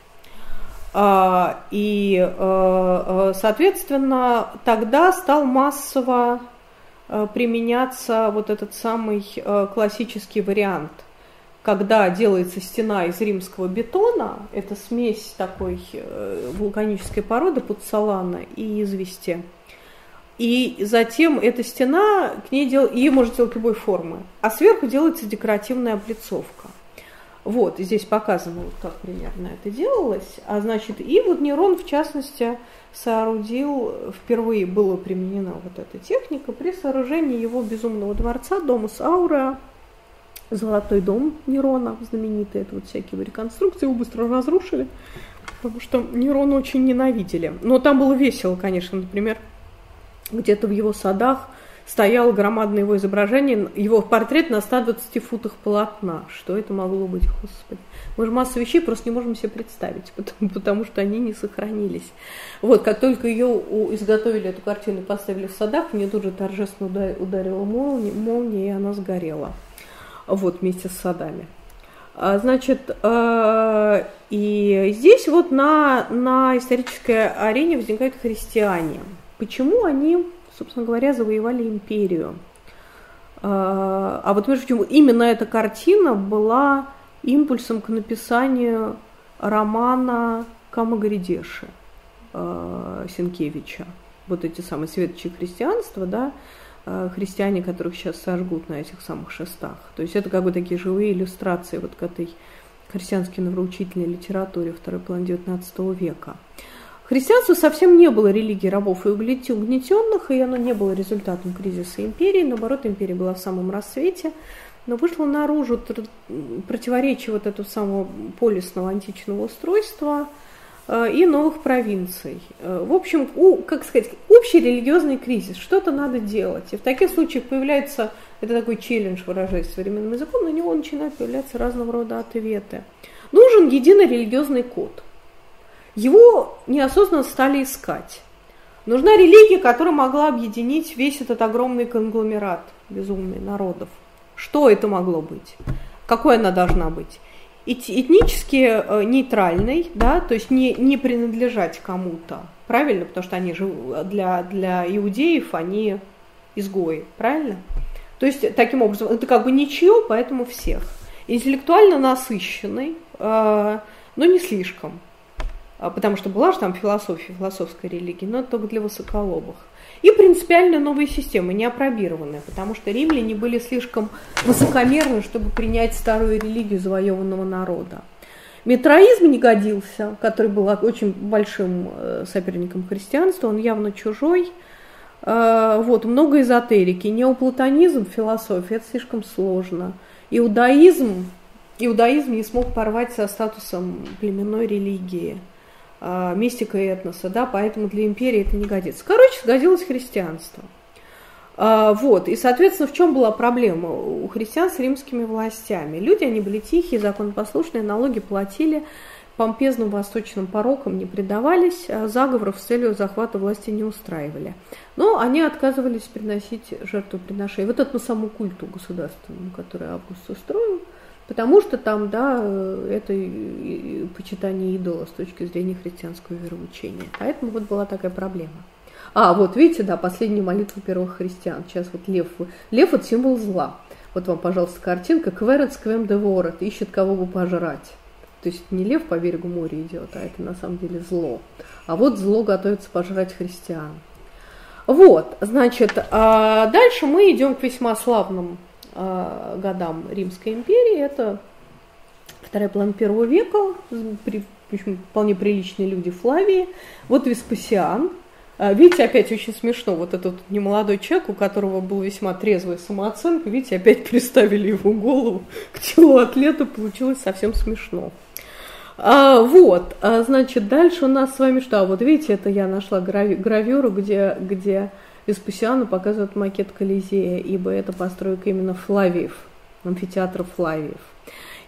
а, и, э, э, соответственно, тогда стал массово э, применяться вот этот самый классический вариант, когда делается стена из римского бетона, это смесь такой вулканической породы пуцалана и извести. И затем эта стена, к ней дел, ее можно делать любой формы, а сверху делается декоративная облицовка. Вот, здесь показано, вот как примерно это делалось. А значит, и вот Нерон, в частности, соорудил, впервые была применена вот эта техника при сооружении его безумного дворца, дома Саура, Золотой дом Нерона, знаменитый, это вот всякие реконструкции, его быстро разрушили, потому что Нерона очень ненавидели. Но там было весело, конечно, например, где-то в его садах стояло громадное его изображение, его портрет на 120 футах полотна. Что это могло быть, господи? Мы же массу вещей просто не можем себе представить, потому, потому что они не сохранились. Вот, как только ее изготовили, эту картину, поставили в садах, мне тут же торжественно ударила молния, молния и она сгорела. Вот, вместе с садами. А, значит, э, и здесь вот на, на исторической арене возникают христиане. Почему они собственно говоря, завоевали империю. А, а вот между прочим, именно эта картина была импульсом к написанию романа Камагридеши а, Сенкевича. Вот эти самые светочи христианства, да, а, христиане, которых сейчас сожгут на этих самых шестах. То есть это как бы такие живые иллюстрации вот к этой христианской нравоучительной литературе второй половины XIX века. Христианство совсем не было религией рабов и угнетенных, и оно не было результатом кризиса империи. Наоборот, империя была в самом рассвете, но вышло наружу противоречие вот этого самого полисного античного устройства э, и новых провинций. Э, в общем, как сказать, общий религиозный кризис, что-то надо делать. И в таких случаях появляется, это такой челлендж, выражаясь современным языком, на него начинают появляться разного рода ответы. Нужен единый религиозный код – его неосознанно стали искать. Нужна религия, которая могла объединить весь этот огромный конгломерат безумный народов. Что это могло быть? Какой она должна быть? этнически э, нейтральный, да, то есть не, не принадлежать кому-то, правильно, потому что они же для, для иудеев они изгои, правильно? То есть таким образом это как бы ничего, поэтому всех. Интеллектуально насыщенный, э, но не слишком, потому что была же там философия, философская религия, но это только для высоколобых. И принципиально новые системы, не опробированные, потому что римляне были слишком высокомерны, чтобы принять старую религию завоеванного народа. Метроизм не годился, который был очень большим э, соперником христианства, он явно чужой. Э, вот, много эзотерики. Неоплатонизм, философия, это слишком сложно. Иудаизм, иудаизм не смог порвать со статусом племенной религии. А, мистика этноса, да, поэтому для империи это не годится. Короче, сгодилось христианство. А, вот, и, соответственно, в чем была проблема у христиан с римскими властями? Люди, они были тихие, законопослушные, налоги платили, помпезным восточным порокам не предавались, а заговоров с целью захвата власти не устраивали. Но они отказывались приносить жертвоприношения. Вот этому самому культу государственному, который Август устроил – Потому что там, да, это почитание идола с точки зрения христианского вероучения. Поэтому вот была такая проблема. А, вот видите, да, последняя молитва первых христиан. Сейчас вот лев. Лев – это символ зла. Вот вам, пожалуйста, картинка. Кверет сквем деворот. Ищет кого бы пожрать. То есть не лев по берегу моря идет, а это на самом деле зло. А вот зло готовится пожрать христиан. Вот, значит, а дальше мы идем к весьма славным э, годам Римской империи. Это вторая половина первого века, при, причем вполне приличные люди Флавии. Вот Веспасиан. А, видите, опять очень смешно, вот этот немолодой человек, у которого была весьма трезвая самооценка, видите, опять приставили его голову к телу атлета, получилось совсем смешно. А, вот, а, значит, дальше у нас с вами что? А вот видите, это я нашла грави- гравюру, где, где Веспасиану показывают макет Колизея, ибо это постройка именно Флавиев, амфитеатра Флавиев.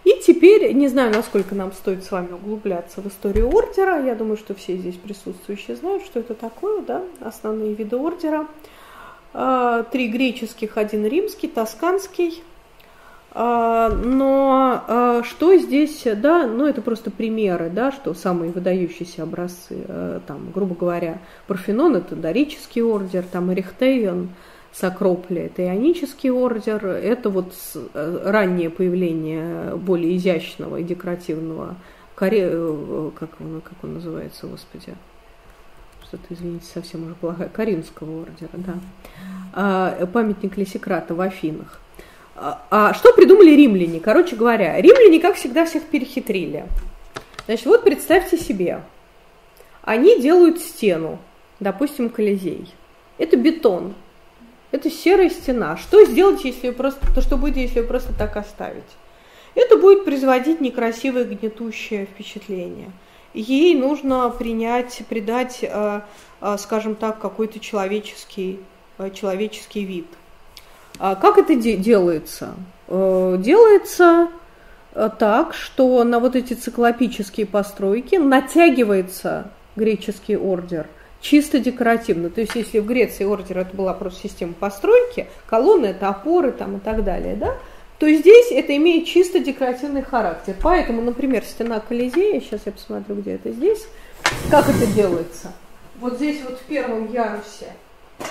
И теперь, не знаю, насколько нам стоит с вами углубляться в историю ордера, я думаю, что все здесь присутствующие знают, что это такое, да, основные виды ордера. А, три греческих, один римский, тосканский, но а, что здесь, да, ну это просто примеры, да, что самые выдающиеся образцы, э, там, грубо говоря, Парфенон это дорический ордер, там Эрихтейон с Акрополя это ионический ордер, это вот э, раннее появление более изящного и декоративного, коре, э, как он, как он называется, господи, что-то, извините, совсем уже плохая, Каринского ордера, да, а, памятник Лисикрата в Афинах. А, а что придумали римляне? Короче говоря, римляне, как всегда, всех перехитрили. Значит, вот представьте себе, они делают стену, допустим, Колизей. Это бетон, это серая стена. Что сделать, если ее просто, то что будет, если ее просто так оставить? Это будет производить некрасивое гнетущее впечатление. Ей нужно принять, придать, э, э, скажем так, какой-то человеческий, э, человеческий вид. А как это де- делается? Э, делается э, так, что на вот эти циклопические постройки натягивается греческий ордер чисто декоративно. То есть если в Греции ордер это была просто система постройки, колонны это опоры там и так далее, да, то здесь это имеет чисто декоративный характер. Поэтому, например, стена Колизея, сейчас я посмотрю, где это здесь, как это делается. Вот здесь вот в первом ярусе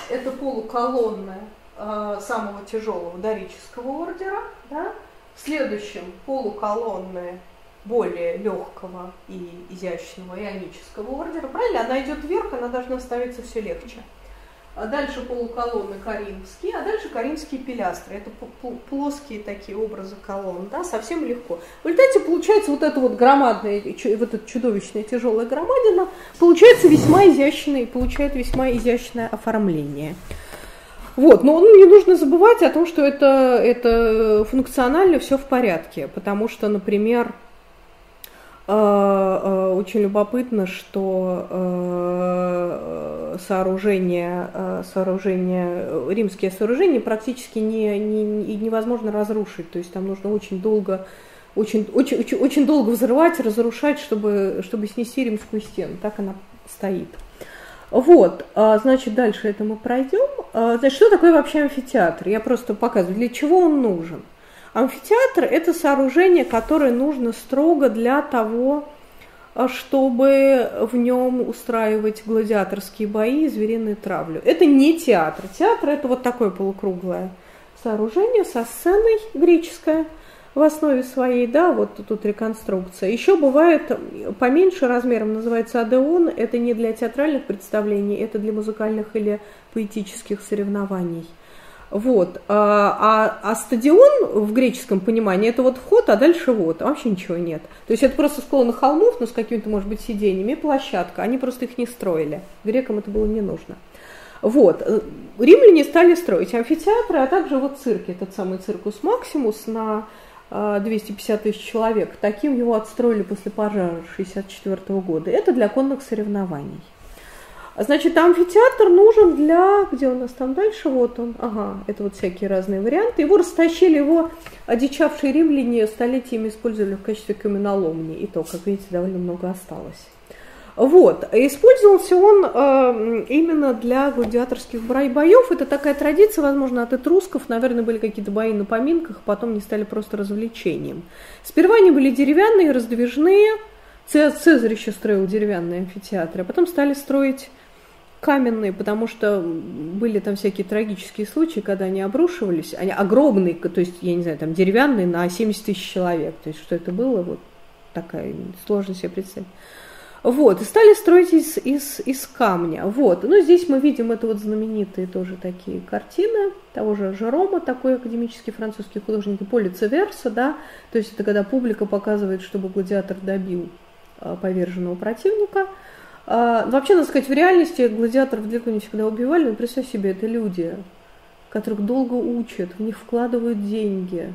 это полуколонная э, самого тяжелого дорического ордера, да? в следующем полуколонная более легкого и изящного ионического ордера. Правильно? Она идет вверх, она должна ставиться все легче. А дальше полуколонны каримские, а дальше каримские пилястры. Это плоские такие образы колонн, да, совсем легко. В результате получается вот эта вот громадная, вот эта чудовищная тяжелая громадина, получается весьма изящное, получает весьма изящное оформление. Вот, но не нужно забывать о том, что это, это функционально все в порядке, потому что, например, э, э, очень любопытно, что э, сооружения, сооружения, римские сооружения практически не, не, невозможно разрушить, то есть там нужно очень долго очень, очень, очень, очень долго взрывать, разрушать, чтобы, чтобы снести римскую стену. Так она стоит. Вот, а, значит, дальше это мы пройдем. А, значит, что такое вообще амфитеатр? Я просто показываю, для чего он нужен. Амфитеатр – это сооружение, которое нужно строго для того, а, чтобы в нем устраивать гладиаторские бои и звериную травлю. Это не театр. Театр – это вот такое полукруглое сооружение со сценой греческое в основе своей, да, вот тут реконструкция. Еще бывает поменьше размером, называется адеон, это не для театральных представлений, это для музыкальных или поэтических соревнований. Вот. А, а, а стадион в греческом понимании это вот вход, а дальше вот, вообще ничего нет. То есть это просто склоны холмов, но с какими-то, может быть, сиденьями, площадка. Они просто их не строили. Грекам это было не нужно. Вот. Римляне стали строить амфитеатры, а также вот цирки, этот самый циркус Максимус на 250 тысяч человек. Таким его отстроили после пожара 1964 года. Это для конных соревнований. Значит, амфитеатр нужен для... Где у нас там дальше? Вот он. Ага, это вот всякие разные варианты. Его растащили, его одичавшие римляне столетиями использовали в качестве каменоломни. И то, как видите, довольно много осталось. Вот. Использовался он э, именно для гладиаторских боев. Это такая традиция, возможно, от этрусков. Наверное, были какие-то бои на поминках, потом они стали просто развлечением. Сперва они были деревянные, раздвижные. Цезарь еще строил деревянные амфитеатры, а потом стали строить каменные, потому что были там всякие трагические случаи, когда они обрушивались, они огромные, то есть, я не знаю, там деревянные на 70 тысяч человек, то есть, что это было, вот такая сложно себе представить. Вот, и стали строить из, из, из камня. Вот, ну здесь мы видим это вот знаменитые тоже такие картины того же Жерома, такой академический французский художник, и Полица Верса, да, то есть это когда публика показывает, чтобы гладиатор добил а, поверженного противника – а, вообще, надо сказать, в реальности гладиаторов далеко не всегда убивали, но представь себе, это люди, которых долго учат, в них вкладывают деньги.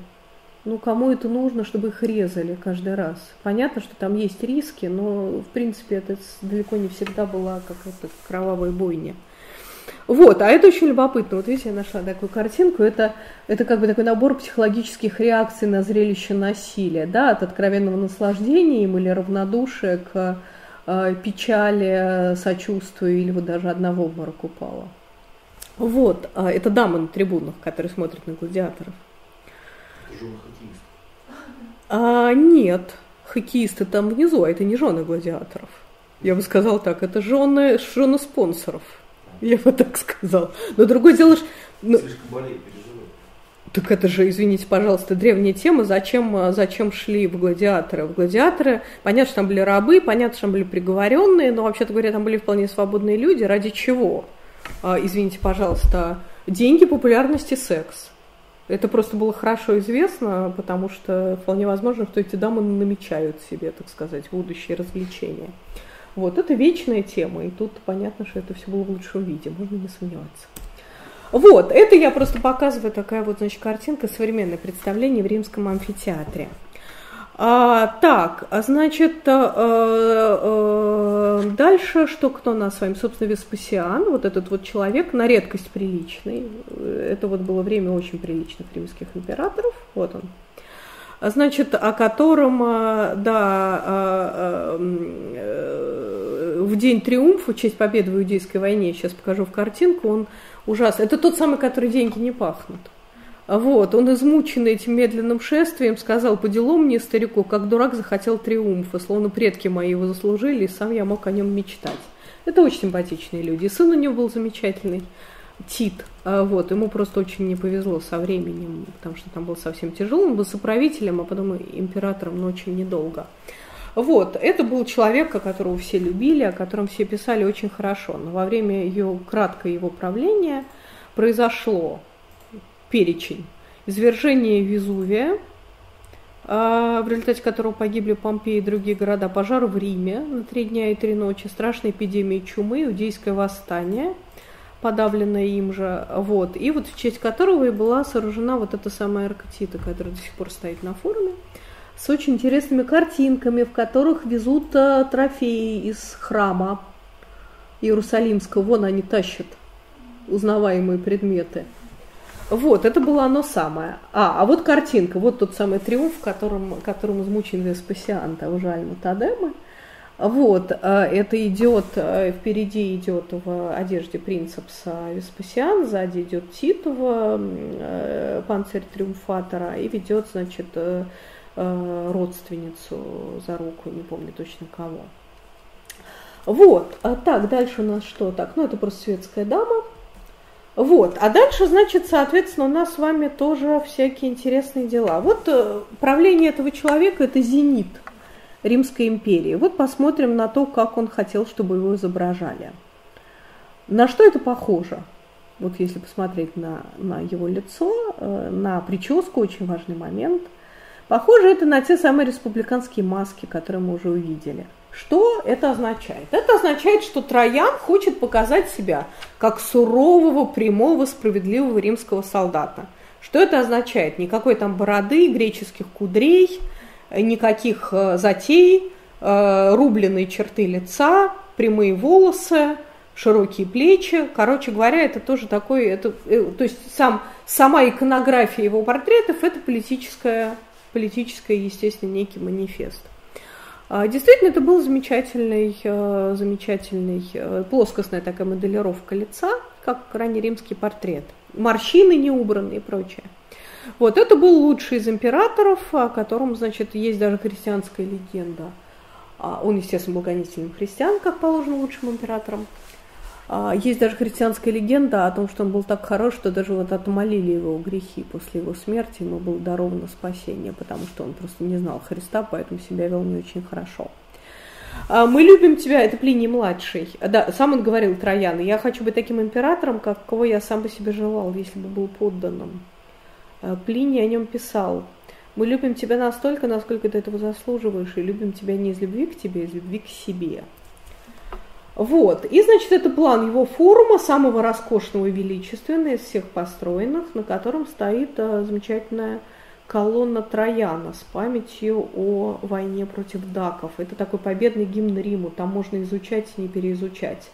Ну, кому это нужно, чтобы их резали каждый раз? Понятно, что там есть риски, но, в принципе, это далеко не всегда была какая-то кровавая бойня. Вот, а это очень любопытно. Вот видите, я нашла такую картинку. Это, это как бы такой набор психологических реакций на зрелище насилия, да, от откровенного наслаждения им или равнодушия к Э, печали, сочувствию или вот даже одного обморок упала. Вот, а, это дамы на трибунах, которые смотрят на гладиаторов. Жены хоккеистов? А, нет, хоккеисты там внизу, а это не жены гладиаторов. Я бы сказала так, это жены, жены спонсоров. Я бы так сказал. Но другое дело, что... Ну, Слишком болеет, так это же, извините, пожалуйста, древняя тема, зачем, зачем шли в гладиаторы? В гладиаторы, понятно, что там были рабы, понятно, что там были приговоренные, но, вообще-то говоря, там были вполне свободные люди. Ради чего? А, извините, пожалуйста, деньги, популярность и секс. Это просто было хорошо известно, потому что вполне возможно, что эти дамы намечают себе, так сказать, будущее развлечения. Вот, это вечная тема, и тут понятно, что это все было в лучшем виде, можно не сомневаться. Вот, это я просто показываю такая вот, значит, картинка, современное представление в римском амфитеатре. А, так, а значит, а, а, дальше что кто у нас с вами? Собственно, Веспасиан, вот этот вот человек, на редкость приличный. Это вот было время очень приличных римских императоров. Вот он. Значит, о котором, да, в день триумфа, в честь победы в Иудейской войне, сейчас покажу в картинку, он ужасно. Это тот самый, который деньги не пахнут. Вот, он измученный этим медленным шествием сказал, по делу мне, старику, как дурак захотел триумфа, словно предки мои его заслужили, и сам я мог о нем мечтать. Это очень симпатичные люди. Сын у него был замечательный, Тит. А вот, ему просто очень не повезло со временем, потому что там был совсем тяжело. Он был соправителем, а потом императором, но очень недолго. Вот, это был человек, которого все любили, о котором все писали очень хорошо. Но во время ее краткого его правления произошло перечень извержение Везувия, а, в результате которого погибли Помпеи и другие города, пожар в Риме на три дня и три ночи, страшная эпидемия чумы, иудейское восстание, подавленное им же, вот, и вот в честь которого и была сооружена вот эта самая Арктида, которая до сих пор стоит на форуме с очень интересными картинками, в которых везут э, трофеи из храма Иерусалимского. Вон они тащат узнаваемые предметы. Вот, это было оно самое. А, а вот картинка, вот тот самый триумф, которым, которым измучен Веспасиан, того же Альма Тадемы. Вот, это идет, впереди идет в одежде принцепса Веспасиан, сзади идет Титова, панцирь триумфатора, и ведет, значит, родственницу за руку, не помню точно кого. Вот, а так, дальше у нас что? Так, ну это просто светская дама. Вот, а дальше, значит, соответственно, у нас с вами тоже всякие интересные дела. Вот э, правление этого человека – это зенит Римской империи. Вот посмотрим на то, как он хотел, чтобы его изображали. На что это похоже? Вот если посмотреть на, на его лицо, э, на прическу, очень важный момент. Похоже это на те самые республиканские маски, которые мы уже увидели – что это означает? Это означает, что Троян хочет показать себя как сурового, прямого, справедливого римского солдата. Что это означает? Никакой там бороды, греческих кудрей, никаких э, затей, э, рубленые черты лица, прямые волосы, широкие плечи. Короче говоря, это тоже такой, это, э, то есть сам, сама иконография его портретов – это политическая, политическая, естественно, некий манифест. А, действительно, это был замечательный, э, замечательный э, плоскостная такая моделировка лица, как раннеримский портрет. Морщины не убраны и прочее. Вот, это был лучший из императоров, о котором, значит, есть даже христианская легенда. А, он, естественно, был гонителем христиан, как положено лучшим императором. А, есть даже христианская легенда о том, что он был так хорош, что даже вот отмолили его грехи после его смерти, ему было даровано спасение, потому что он просто не знал Христа, поэтому себя вел не очень хорошо. А, Мы любим тебя, это Плиний младший. Да, сам он говорил Троян, я хочу быть таким императором, какого я сам бы себе желал, если бы был подданным. А, Плиний о нем писал. Мы любим тебя настолько, насколько ты этого заслуживаешь, и любим тебя не из любви к тебе, а из любви к себе. Вот. И, значит, это план его форума, самого роскошного и величественного из всех построенных, на котором стоит а, замечательная колонна Трояна с памятью о войне против даков. Это такой победный гимн Риму, там можно изучать и не переизучать.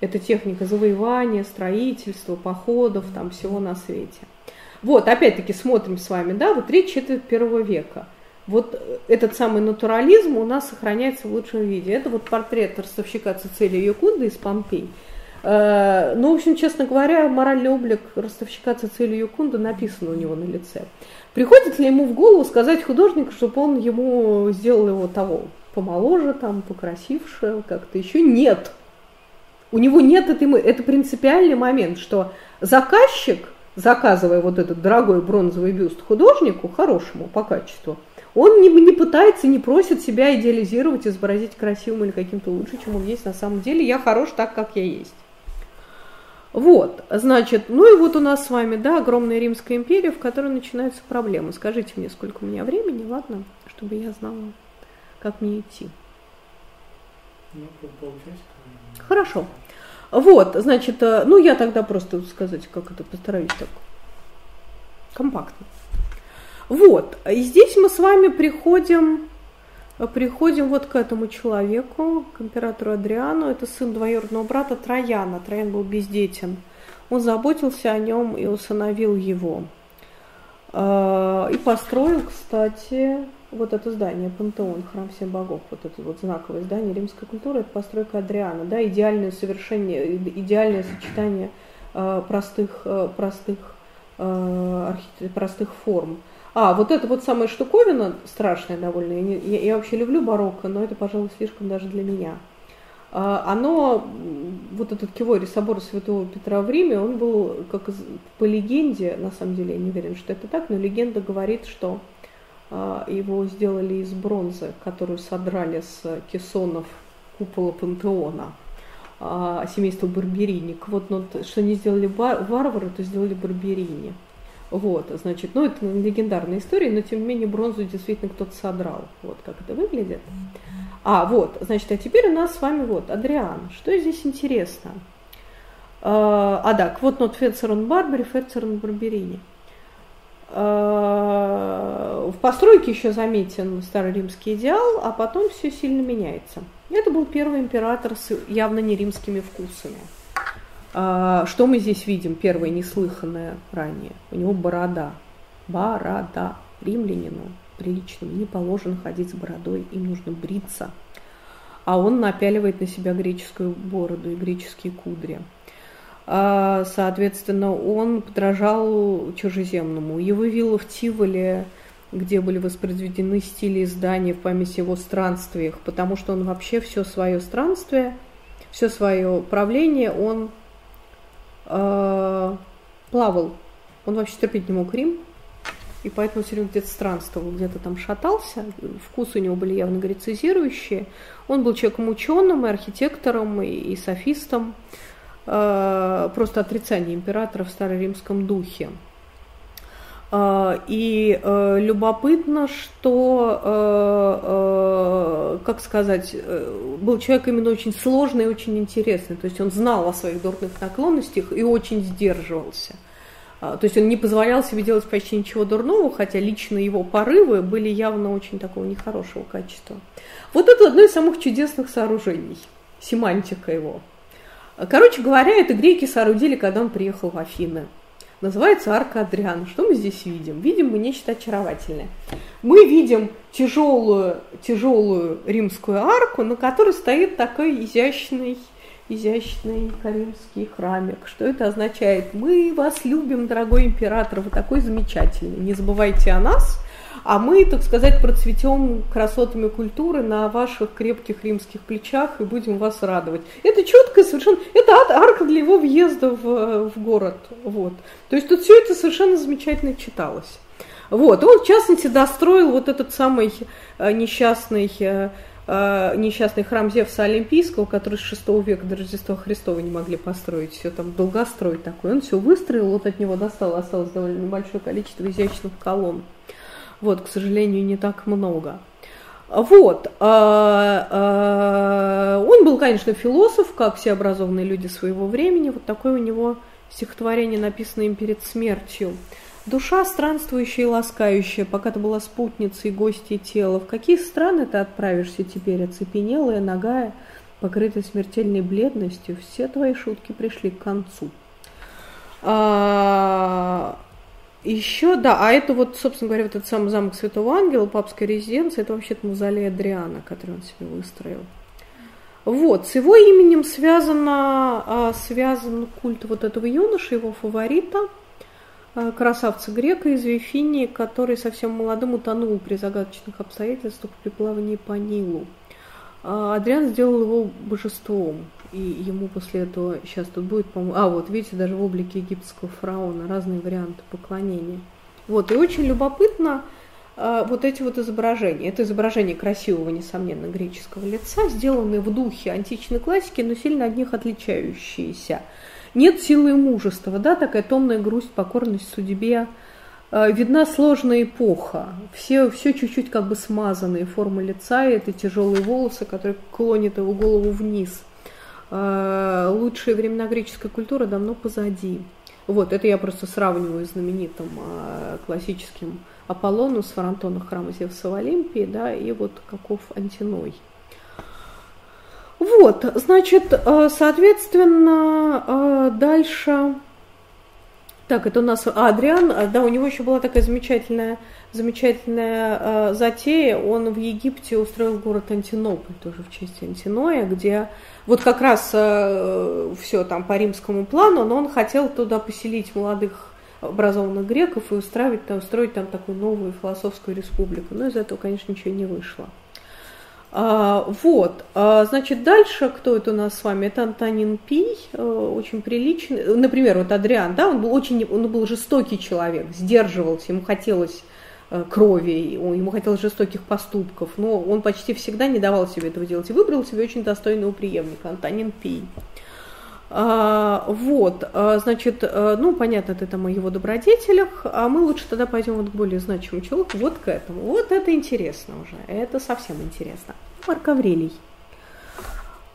Это техника завоевания, строительства, походов, там всего на свете. Вот, опять-таки смотрим с вами, да, вот речь четверть первого века – вот этот самый натурализм у нас сохраняется в лучшем виде. Это вот портрет ростовщика Цицилия Юкунда из Помпей. Э, ну, в общем, честно говоря, моральный облик ростовщика Цицилия Юкунда написан у него на лице. Приходит ли ему в голову сказать художнику, чтобы он ему сделал его того помоложе, там, покрасивше, как-то еще? Нет. У него нет этой мы. Это принципиальный момент, что заказчик, заказывая вот этот дорогой бронзовый бюст художнику, хорошему по качеству, он не, не пытается, не просит себя идеализировать, изобразить красивым или каким-то лучше, чем он есть на самом деле. Я хорош так, как я есть. Вот, значит, ну и вот у нас с вами, да, огромная Римская империя, в которой начинаются проблемы. Скажите мне, сколько у меня времени, ладно, чтобы я знала, как мне идти. Ну, Хорошо. Вот, значит, э, ну я тогда просто сказать, как это постараюсь так компактно. Вот, и здесь мы с вами приходим, приходим вот к этому человеку, к императору Адриану. Это сын двоюродного брата Трояна. Троян был бездетен. Он заботился о нем и усыновил его. А, и построил, кстати, вот это здание, Пантеон, храм всех богов, вот это вот знаковое здание римской культуры, это постройка Адриана, да, идеальное совершение, идеальное сочетание а, простых, а, простых, простых форм. А, вот это вот самая штуковина страшная довольно. Я, не, я, я вообще люблю барокко, но это, пожалуй, слишком даже для меня. А, оно, вот этот Киворий собор Святого Петра в Риме, он был, как по легенде, на самом деле я не уверен, что это так, но легенда говорит, что а, его сделали из бронзы, которую содрали с кессонов купола Пантеона а, семейства. Вот, но что не сделали варвары, то сделали Барберини. Вот, значит, ну это легендарная история, но тем не менее бронзу действительно кто-то содрал. Вот как это выглядит. А, вот, значит, а теперь у нас с вами вот Адриан. Что здесь интересно? А, а да, вот нот Фецерон Барбери, Фецерон Барберини. А, в постройке еще заметен старый римский идеал, а потом все сильно меняется. Это был первый император с явно не римскими вкусами. А, что мы здесь видим? Первое, неслыханное ранее. У него борода. Борода. Римлянину приличному не положено ходить с бородой, им нужно бриться. а он напяливает на себя греческую бороду и греческие кудри. А, соответственно, он подражал чужеземному. Его вилла в Тиволе, где были воспроизведены стили издания в память его странствиях, потому что он вообще все свое странствие, все свое правление, он э, плавал. Он вообще терпеть не мог Рим, и поэтому все время где-то странствовал, где-то там шатался. Вкусы у него были явно грецизирующие. Он был человеком ученым, и архитектором, и, и софистом. Э, просто отрицание императора в староримском духе. Э, и э, любопытно, что, как сказать, был человек именно очень сложный и очень интересный. То есть он знал о своих дурных наклонностях и очень сдерживался. То есть он не позволял себе делать почти ничего дурного, хотя лично его порывы были явно очень такого нехорошего качества. Вот это одно из самых чудесных сооружений, семантика его – Короче говоря, это греки соорудили, когда он приехал в Афины. Называется арка Адриана. Что мы здесь видим? Видим мы нечто очаровательное. Мы видим тяжелую, тяжелую римскую арку, на которой стоит такой изящный, изящный каримский храмик. Что это означает? Мы вас любим, дорогой император, вы такой замечательный. Не забывайте о нас, а мы, так сказать, процветем красотами культуры на ваших крепких римских плечах и будем вас радовать. Это четко совершенно, это арка для его въезда в, в город. Вот. То есть тут все это совершенно замечательно читалось. Вот. Он, в частности, достроил вот этот самый э, несчастный э, э, несчастный храм Зевса Олимпийского, который с 6 века до Рождества Христова не могли построить, все там долгострой такой. Он все выстроил, вот от него достало, осталось довольно небольшое количество изящных колонн. Вот, к сожалению, не так много. Вот. А, а, он был, конечно, философ, как все образованные люди своего времени. Вот такое у него стихотворение, написанное им перед смертью. Душа странствующая и ласкающая, пока ты была спутницей, гостьей тела, в какие страны ты отправишься теперь, оцепенелая, ногая, покрытая смертельной бледностью, все твои шутки пришли к концу. А, еще, да, а это вот, собственно говоря, вот этот самый замок Святого Ангела, папская резиденция, это вообще-то мавзолей Адриана, который он себе выстроил. Вот, с его именем связано, а, связан культ вот этого юноши, его фаворита, а, красавца грека из Вифинии, который совсем молодым утонул при загадочных обстоятельствах при плавании по Нилу. А, Адриан сделал его божеством, и ему после этого сейчас тут будет, по-моему, а вот видите, даже в облике египетского фараона разные варианты поклонения. Вот, и очень любопытно э, вот эти вот изображения. Это изображение красивого, несомненно, греческого лица, сделанные в духе античной классики, но сильно от них отличающиеся. Нет силы и мужества, да, такая томная грусть, покорность судьбе, Э, видна сложная эпоха. Все, все чуть-чуть как бы смазанные формы лица, и это тяжелые волосы, которые клонят его голову вниз. Э, лучшие времена греческой культуры давно позади. Вот, это я просто сравниваю с знаменитым э, классическим Аполлону с фронтона храма Зевса в Олимпии, да, и вот каков Антиной. Вот, значит, соответственно, дальше так, это у нас Адриан, а, да, у него еще была такая замечательная, замечательная э, затея. Он в Египте устроил город Антинополь, тоже в честь Антиноя, где вот как раз э, все там по римскому плану, но он хотел туда поселить молодых образованных греков и устраивать там, устроить там такую новую философскую республику. Но из этого, конечно, ничего не вышло. А, вот, а, значит, дальше кто это у нас с вами? Это Антонин Пий, э, очень приличный. Например, вот Адриан, да, он был очень, он был жестокий человек, сдерживался, ему хотелось э, крови, ему хотелось жестоких поступков, но он почти всегда не давал себе этого делать и выбрал себе очень достойного преемника, Антонин Пий. А, вот, а, значит, а, ну, понятно, это там о его добродетелях, а мы лучше тогда пойдем вот к более значимому человеку, вот к этому. Вот это интересно уже, это совсем интересно. Марк Аврелий.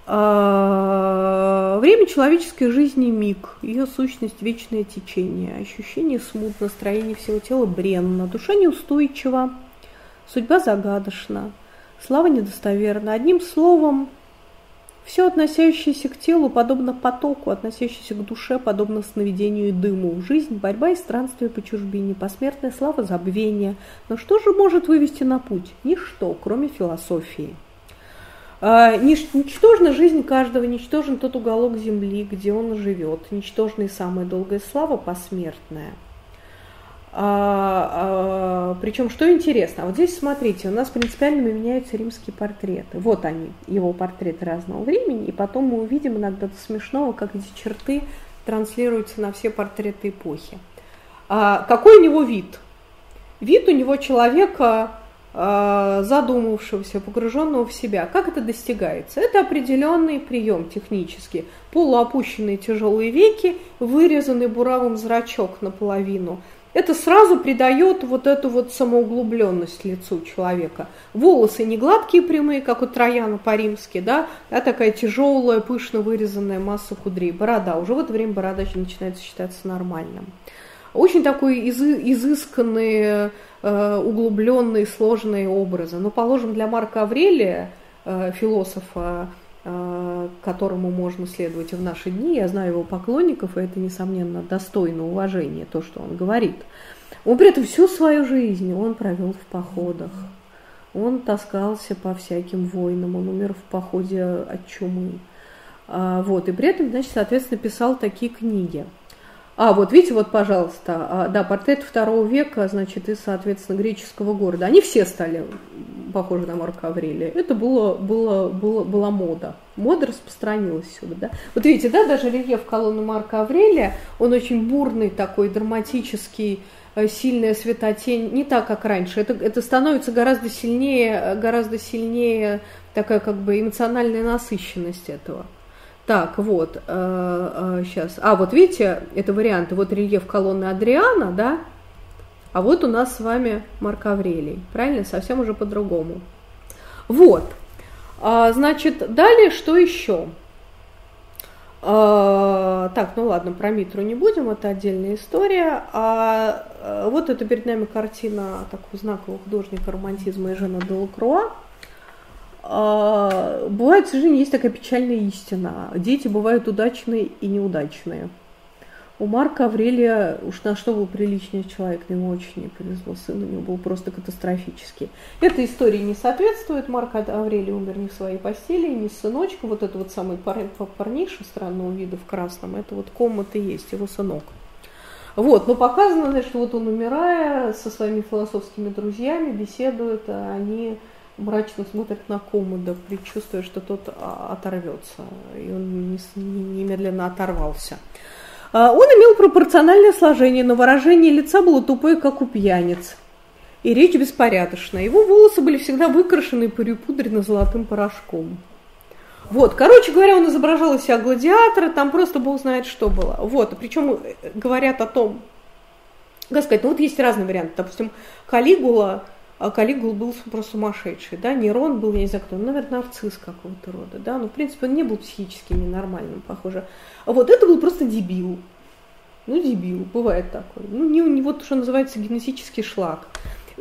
Время человеческой жизни – миг, ее сущность – вечное течение, ощущение смут, настроение всего тела бренно, душа неустойчива, судьба загадочна, слава недостоверна. Одним словом, все, относящееся к телу, подобно потоку, относящееся к душе, подобно сновидению и дыму. Жизнь, борьба и странствие по чужбине, посмертная слава забвения. Но что же может вывести на путь? Ничто, кроме философии. А, ничтожна жизнь каждого, ничтожен тот уголок земли, где он живет, ничтожна и самая долгая слава посмертная. А, а, причем, что интересно, вот здесь смотрите, у нас принципиально меняются римские портреты. Вот они, его портреты разного времени, и потом мы увидим иногда смешного, как эти черты транслируются на все портреты эпохи. А, какой у него вид? Вид у него человека а, задумавшегося, погруженного в себя. Как это достигается? Это определенный прием технический. Полуопущенные тяжелые веки, вырезанный буравым зрачок наполовину – это сразу придает вот эту вот самоуглубленность лицу человека. Волосы не гладкие прямые, как у Трояна по-римски, да, а такая тяжелая, пышно вырезанная масса кудрей. Борода, уже в это время борода начинает считаться нормальным. Очень такой изысканные, э, углубленные, сложные образы. Но, положим, для Марка Аврелия, э, философа, которому можно следовать в наши дни. Я знаю его поклонников, и это, несомненно, достойно уважения, то, что он говорит. Он при этом всю свою жизнь он провел в походах. Он таскался по всяким войнам, он умер в походе от чумы. А, вот, и при этом, значит, соответственно, писал такие книги. А, вот видите, вот, пожалуйста, а, да, портрет второго века, значит, из, соответственно, греческого города. Они все стали похожи на Марка Аврелия. Это было, было, было, была мода. Мода распространилась сюда, да. Вот видите, да, даже рельеф колонны Марка Аврелия, он очень бурный такой, драматический, э, сильная светотень, не так, как раньше. Это, это становится гораздо сильнее, гораздо сильнее такая как бы эмоциональная насыщенность этого. Так, вот, э, э, сейчас. А, вот видите, это варианты. Вот рельеф колонны Адриана, да? А вот у нас с вами Марк Аврелий. Правильно? Совсем уже по-другому. Вот. А, значит, далее что еще? А, так, ну ладно, про Митру не будем, это отдельная история. А, а вот это перед нами картина такого знакового художника романтизма Эжена Делакруа. А, бывает, к сожалению, есть такая печальная истина. Дети бывают удачные и неудачные. У Марка Аврелия, уж на что был приличный человек, ему очень не повезло, сын у него был просто катастрофический. Эта история не соответствует, Марк Аврелий умер не в своей постели, не с сыночком, вот этот вот самый пар, парниша странного вида в красном, это вот комат и есть его сынок. Вот, но показано, значит, вот он умирая со своими философскими друзьями, беседует, а они мрачно смотрит на комода, предчувствуя, что тот а, оторвется. И он немедленно оторвался. А, он имел пропорциональное сложение, но выражение лица было тупое, как у пьяниц. И речь беспорядочная. Его волосы были всегда выкрашены и перепудрены золотым порошком. Вот, короче говоря, он изображал из себя гладиатора, там просто бог знает, что было. Вот, причем э, говорят о том, как сказать, ну вот есть разные варианты. Допустим, Калигула Калигул был просто сумасшедший, да, Нерон был, я не знаю кто, ну, наверное, нарцисс какого-то рода, да, но, в принципе, он не был психически ненормальным, похоже. А вот это был просто дебил. Ну, дебил, бывает такой. Ну, не, не вот что называется генетический шлак.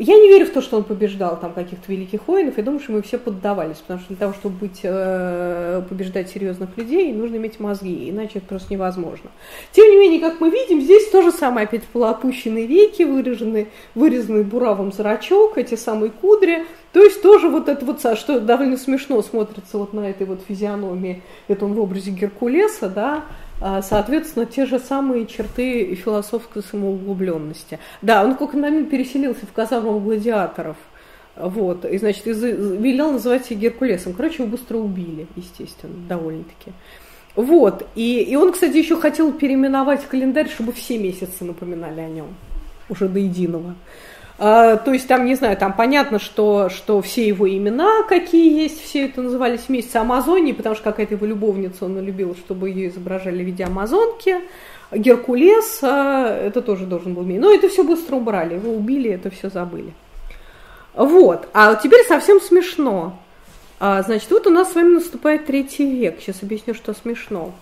Я не верю в то, что он побеждал там каких-то великих воинов. Я думаю, что мы все поддавались, потому что для того, чтобы быть, э, побеждать серьезных людей, нужно иметь мозги, иначе это просто невозможно. Тем не менее, как мы видим, здесь то же самое, опять полуопущенные веки, выраженный, вырезанный буравом зрачок, эти самые кудри. То есть тоже вот это вот, что довольно смешно смотрится вот на этой вот физиономии, это он в образе Геркулеса, да, соответственно, те же самые черты философской самоуглубленности. Да, он как момент переселился в казарму гладиаторов, вот, и, значит, из, велел называть себя Геркулесом. Короче, его быстро убили, естественно, довольно-таки. Вот, и, и он, кстати, еще хотел переименовать календарь, чтобы все месяцы напоминали о нем, уже до единого. А, то есть там, не знаю, там понятно, что, что все его имена, какие есть, все это назывались вместе Амазонии, потому что какая-то его любовница, он любил, чтобы ее изображали в виде Амазонки. Геркулес, а, это тоже должен был иметь. Но это все быстро убрали, его убили, это все забыли. Вот, а теперь совсем смешно. А, значит, вот у нас с вами наступает третий век. Сейчас объясню, что смешно.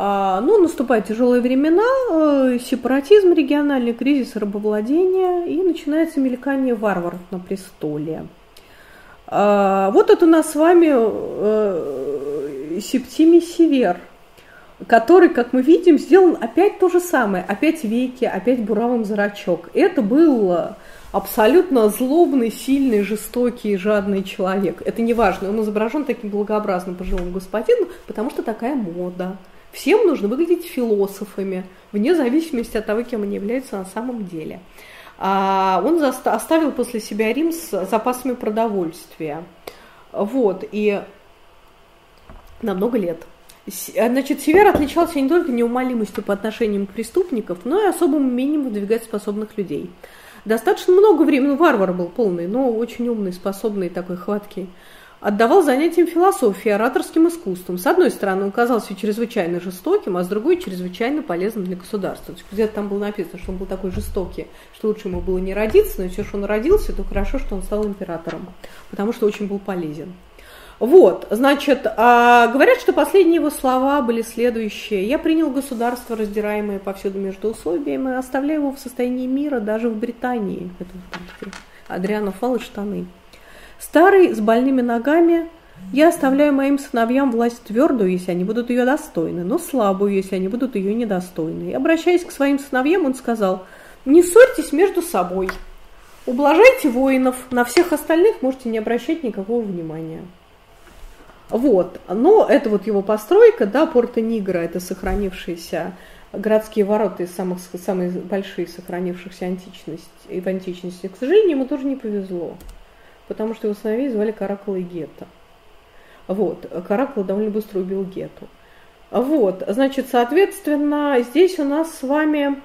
А, ну, наступают тяжелые времена, э, сепаратизм региональный, кризис рабовладения, и начинается мелькание варваров на престоле. А, вот это у нас с вами э, Септимий Север, который, как мы видим, сделан опять то же самое, опять веки, опять буравым зрачок. Это был абсолютно злобный, сильный, жестокий, жадный человек. Это не важно, он изображен таким благообразным пожилым господином, потому что такая мода. Всем нужно выглядеть философами, вне зависимости от того, кем они являются на самом деле. А он оставил после себя Рим с запасами продовольствия. Вот, и на много лет. Значит, Север отличался не только неумолимостью по отношению к преступников, но и особым умением выдвигать способных людей. Достаточно много времени, ну, варвар был полный, но очень умный, способный, такой хваткий отдавал занятиям философии, ораторским искусством. С одной стороны, он казался чрезвычайно жестоким, а с другой чрезвычайно полезным для государства. Где-то там было написано, что он был такой жестокий, что лучше ему было не родиться, но все, что он родился, то хорошо, что он стал императором, потому что очень был полезен. Вот, значит, а, говорят, что последние его слова были следующие. «Я принял государство, раздираемое повсюду между условиями, и оставляю его в состоянии мира даже в Британии». Это Адриано Фал и штаны. Старый, с больными ногами, я оставляю моим сыновьям власть твердую, если они будут ее достойны, но слабую, если они будут ее недостойны. И обращаясь к своим сыновьям, он сказал, не ссорьтесь между собой, ублажайте воинов, на всех остальных можете не обращать никакого внимания. Вот, но это вот его постройка, да, Порто Нигра, это сохранившиеся городские ворота из самых, самые большие сохранившихся античности, и в античности. К сожалению, ему тоже не повезло потому что его сыновей звали Каракула и Гетто. Вот, Каракула довольно быстро убил Гету. Вот, значит, соответственно, здесь у нас с вами,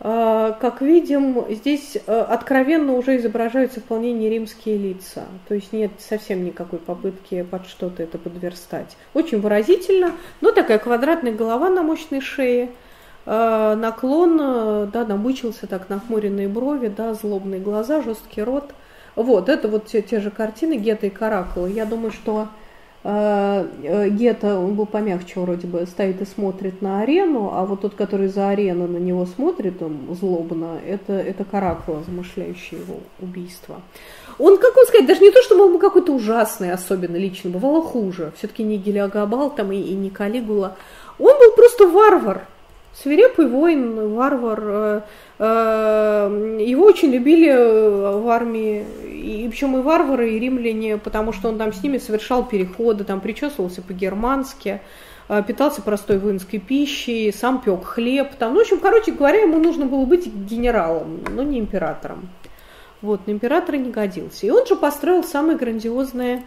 э, как видим, здесь э, откровенно уже изображаются вполне не римские лица. То есть нет совсем никакой попытки под что-то это подверстать. Очень выразительно, но такая квадратная голова на мощной шее, э, наклон, да, намучился так, нахмуренные брови, да, злобные глаза, жесткий рот – вот, это вот те, те же картины Гетта и Каракула. Я думаю, что э, э, Гетта, он был помягче вроде бы, стоит и смотрит на арену, а вот тот, который за арену на него смотрит, он злобно, это, это Каракула, замышляющий его убийство. Он, как он сказать, даже не то, что был бы какой-то ужасный особенно лично, бывало хуже. Все-таки не Гелиагабал там и, и не Калигула. Он был просто варвар, свирепый воин, варвар, э, Э, его очень любили э, в армии, и причем и варвары, и римляне, потому что он там с ними совершал переходы, там причесывался по-германски, питался простой воинской пищей, сам пек хлеб. Там, ну, в общем, короче говоря, ему нужно было быть генералом, но не императором. Вот, на императора не годился. И он же построил самые грандиозные,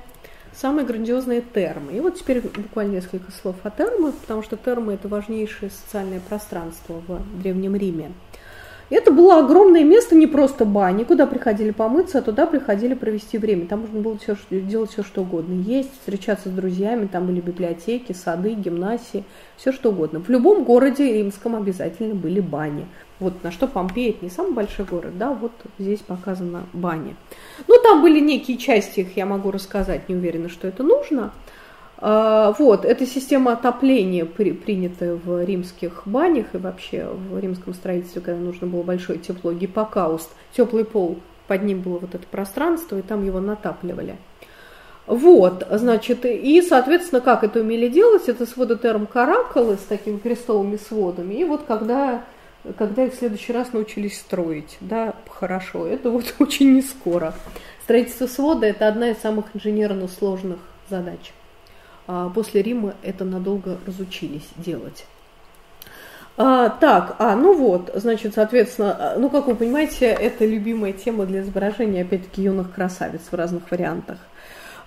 самые грандиозные термы. И вот теперь буквально несколько слов о термах, потому что термы – это важнейшее социальное пространство в Древнем Риме. Это было огромное место, не просто бани, куда приходили помыться, а туда приходили провести время. Там можно было все, делать все, что угодно. Есть, встречаться с друзьями, там были библиотеки, сады, гимнасии, все что угодно. В любом городе римском обязательно были бани. Вот на что Помпея, это не самый большой город, да, вот здесь показана баня. Ну, там были некие части, их я могу рассказать, не уверена, что это нужно. А, вот, это система отопления, при, принятая в римских банях и вообще в римском строительстве, когда нужно было большое тепло, гиппокауст, теплый пол, под ним было вот это пространство, и там его натапливали. Вот, значит, и, соответственно, как это умели делать, это своды терм каракалы с такими крестовыми сводами, и вот когда, когда их в следующий раз научились строить, да, хорошо, это вот очень не скоро. Строительство свода – это одна из самых инженерно сложных задач. А, после Рима это надолго разучились делать. А, так, а, ну вот, значит, соответственно, а, ну, как вы понимаете, это любимая тема для изображения, опять-таки, юных красавиц в разных вариантах.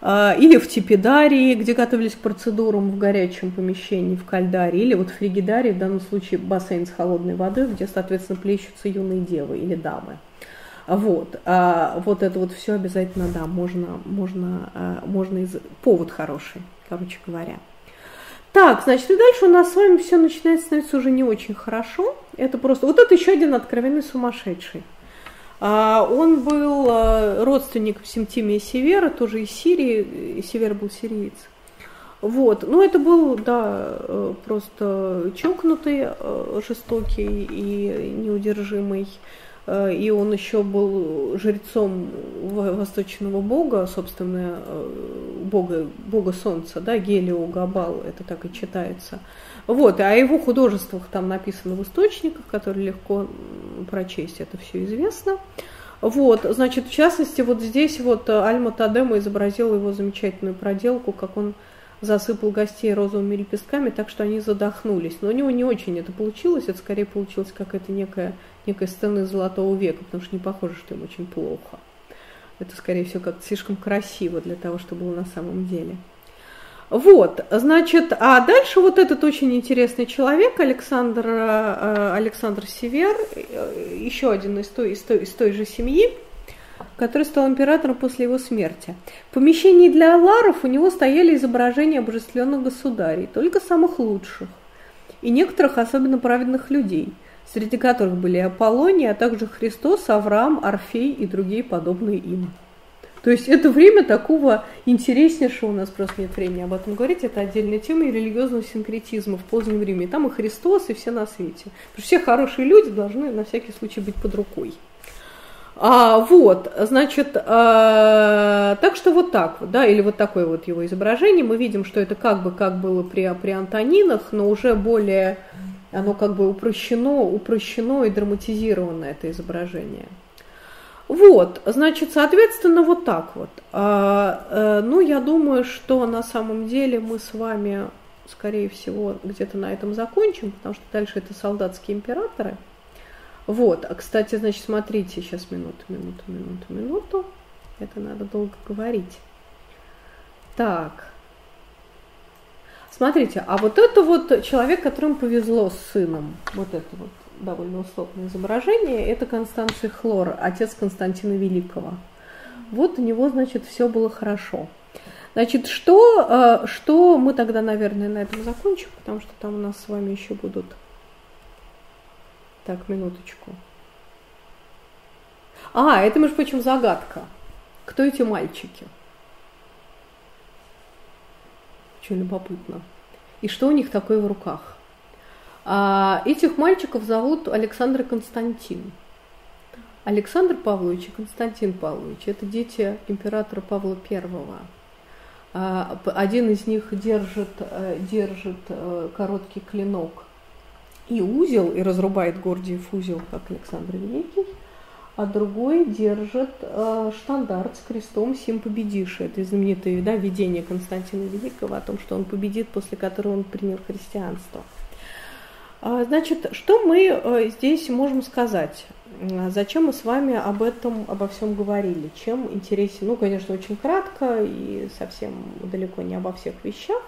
А, или в Типидарии, где готовились к процедурам в горячем помещении, в Кальдаре, или вот в Фригидарии, в данном случае бассейн с холодной водой, где, соответственно, плещутся юные девы или дамы. Вот, а вот это вот все обязательно, да, можно, можно, а, можно из... повод хороший короче говоря. Так, значит, и дальше у нас с вами все начинает становиться уже не очень хорошо. Это просто... Вот это еще один откровенный сумасшедший. А, он был а, родственником Симтимия Севера, тоже из Сирии. Север был сириец. Вот, ну это был, да, э, просто чокнутый, э, жестокий и неудержимый и он еще был жрецом восточного бога, собственно, э, бога, бога солнца, да, Гелио Габал, это так и читается. Вот, а о его художествах там написано в источниках, которые легко прочесть, это все известно. Вот, значит, в частности, вот здесь вот Альма Тадема изобразила его замечательную проделку, как он засыпал гостей розовыми лепестками, так что они задохнулись. Но у него не очень это получилось, это скорее получилось какая-то некая, некая сцена из Золотого века, потому что не похоже, что им очень плохо. Это, скорее всего, как-то слишком красиво для того, чтобы было на самом деле. Вот, значит, а дальше вот этот очень интересный человек, Александр, э, Александр Север, э, еще один из той, из той, из той же семьи, который стал императором после его смерти. В помещении для аларов у него стояли изображения обожествленных государей, только самых лучших, и некоторых особенно праведных людей, среди которых были Аполлоний, а также Христос, Авраам, Орфей и другие подобные им. То есть это время такого интереснейшего, у нас просто нет времени об этом говорить, это отдельная тема и религиозного синкретизма в позднем Риме. И там и Христос, и все на свете. Потому что все хорошие люди должны на всякий случай быть под рукой. А, вот, значит, а, так что вот так да, или вот такое вот его изображение. Мы видим, что это как бы как было при, при Антонинах, но уже более, оно как бы упрощено, упрощено и драматизировано, это изображение. Вот, значит, соответственно, вот так вот. А, а, ну, я думаю, что на самом деле мы с вами, скорее всего, где-то на этом закончим, потому что дальше это солдатские императоры. Вот, а, кстати, значит, смотрите, сейчас минуту, минуту, минуту, минуту. Это надо долго говорить. Так. Смотрите, а вот это вот человек, которому повезло с сыном, вот это вот довольно условное изображение, это Констанций Хлор, отец Константина Великого. Вот у него, значит, все было хорошо. Значит, что, э, что мы тогда, наверное, на этом закончим, потому что там у нас с вами еще будут... Так, минуточку. А, это, между прочим, загадка. Кто эти мальчики? Очень любопытно. И что у них такое в руках? А этих мальчиков зовут Александр и Константин. Александр Павлович и Константин Павлович – это дети императора Павла I. А, один из них держит, э, держит э, короткий клинок и узел, и разрубает Гордиев узел, как Александр Великий, а другой держит э, штандарт с крестом «Сим победишь». Это знаменитое да, видение Константина Великого о том, что он победит, после которого он принял христианство – а, значит, что мы э, здесь можем сказать? Зачем мы с вами об этом, обо всем говорили? Чем интересен? Ну, конечно, очень кратко и совсем далеко не обо всех вещах.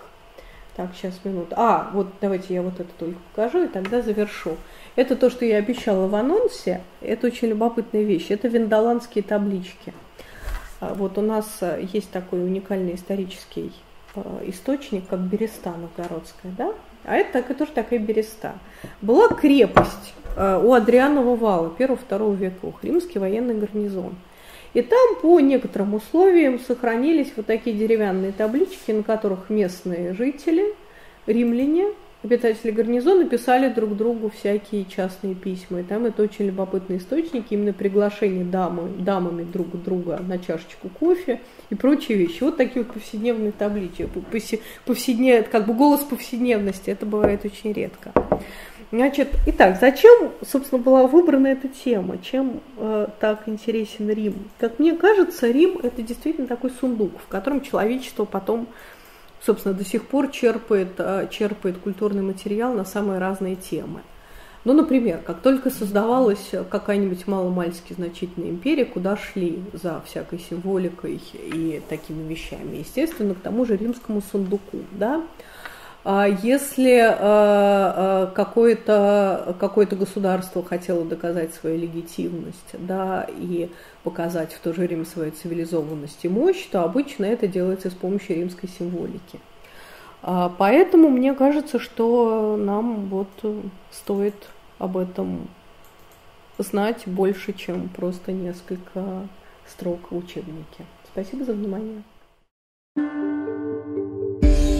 Так, сейчас минуту. А, вот давайте я вот это только покажу и тогда завершу. Это то, что я обещала в анонсе. Это очень любопытная вещь. Это виндаландские таблички. А, вот у нас э, есть такой уникальный исторический э, источник, как Береста Новгородская, да? А это так, тоже такая береста. Была крепость э, у Адрианова вала первого-второго веков, римский военный гарнизон. И там по некоторым условиям сохранились вот такие деревянные таблички, на которых местные жители, римляне, обитатели гарнизона писали друг другу всякие частные письма. И там это очень любопытный источник, именно приглашение дамы, дамами друг друга на чашечку кофе и прочие вещи. Вот такие вот повседневные таблички. Повседнев, как бы голос повседневности. Это бывает очень редко. Значит, итак, зачем, собственно, была выбрана эта тема? Чем э, так интересен Рим? Как мне кажется, Рим – это действительно такой сундук, в котором человечество потом собственно, до сих пор черпает, а, черпает культурный материал на самые разные темы. Ну, например, как только создавалась какая-нибудь маломальски значительная империя, куда шли за всякой символикой и такими вещами? Естественно, к тому же римскому сундуку, да, если а, а, какое-то какое государство хотело доказать свою легитимность да, и показать в то же время свою цивилизованность и мощь, то обычно это делается с помощью римской символики. Поэтому мне кажется, что нам вот стоит об этом знать больше, чем просто несколько строк в учебнике. Спасибо за внимание.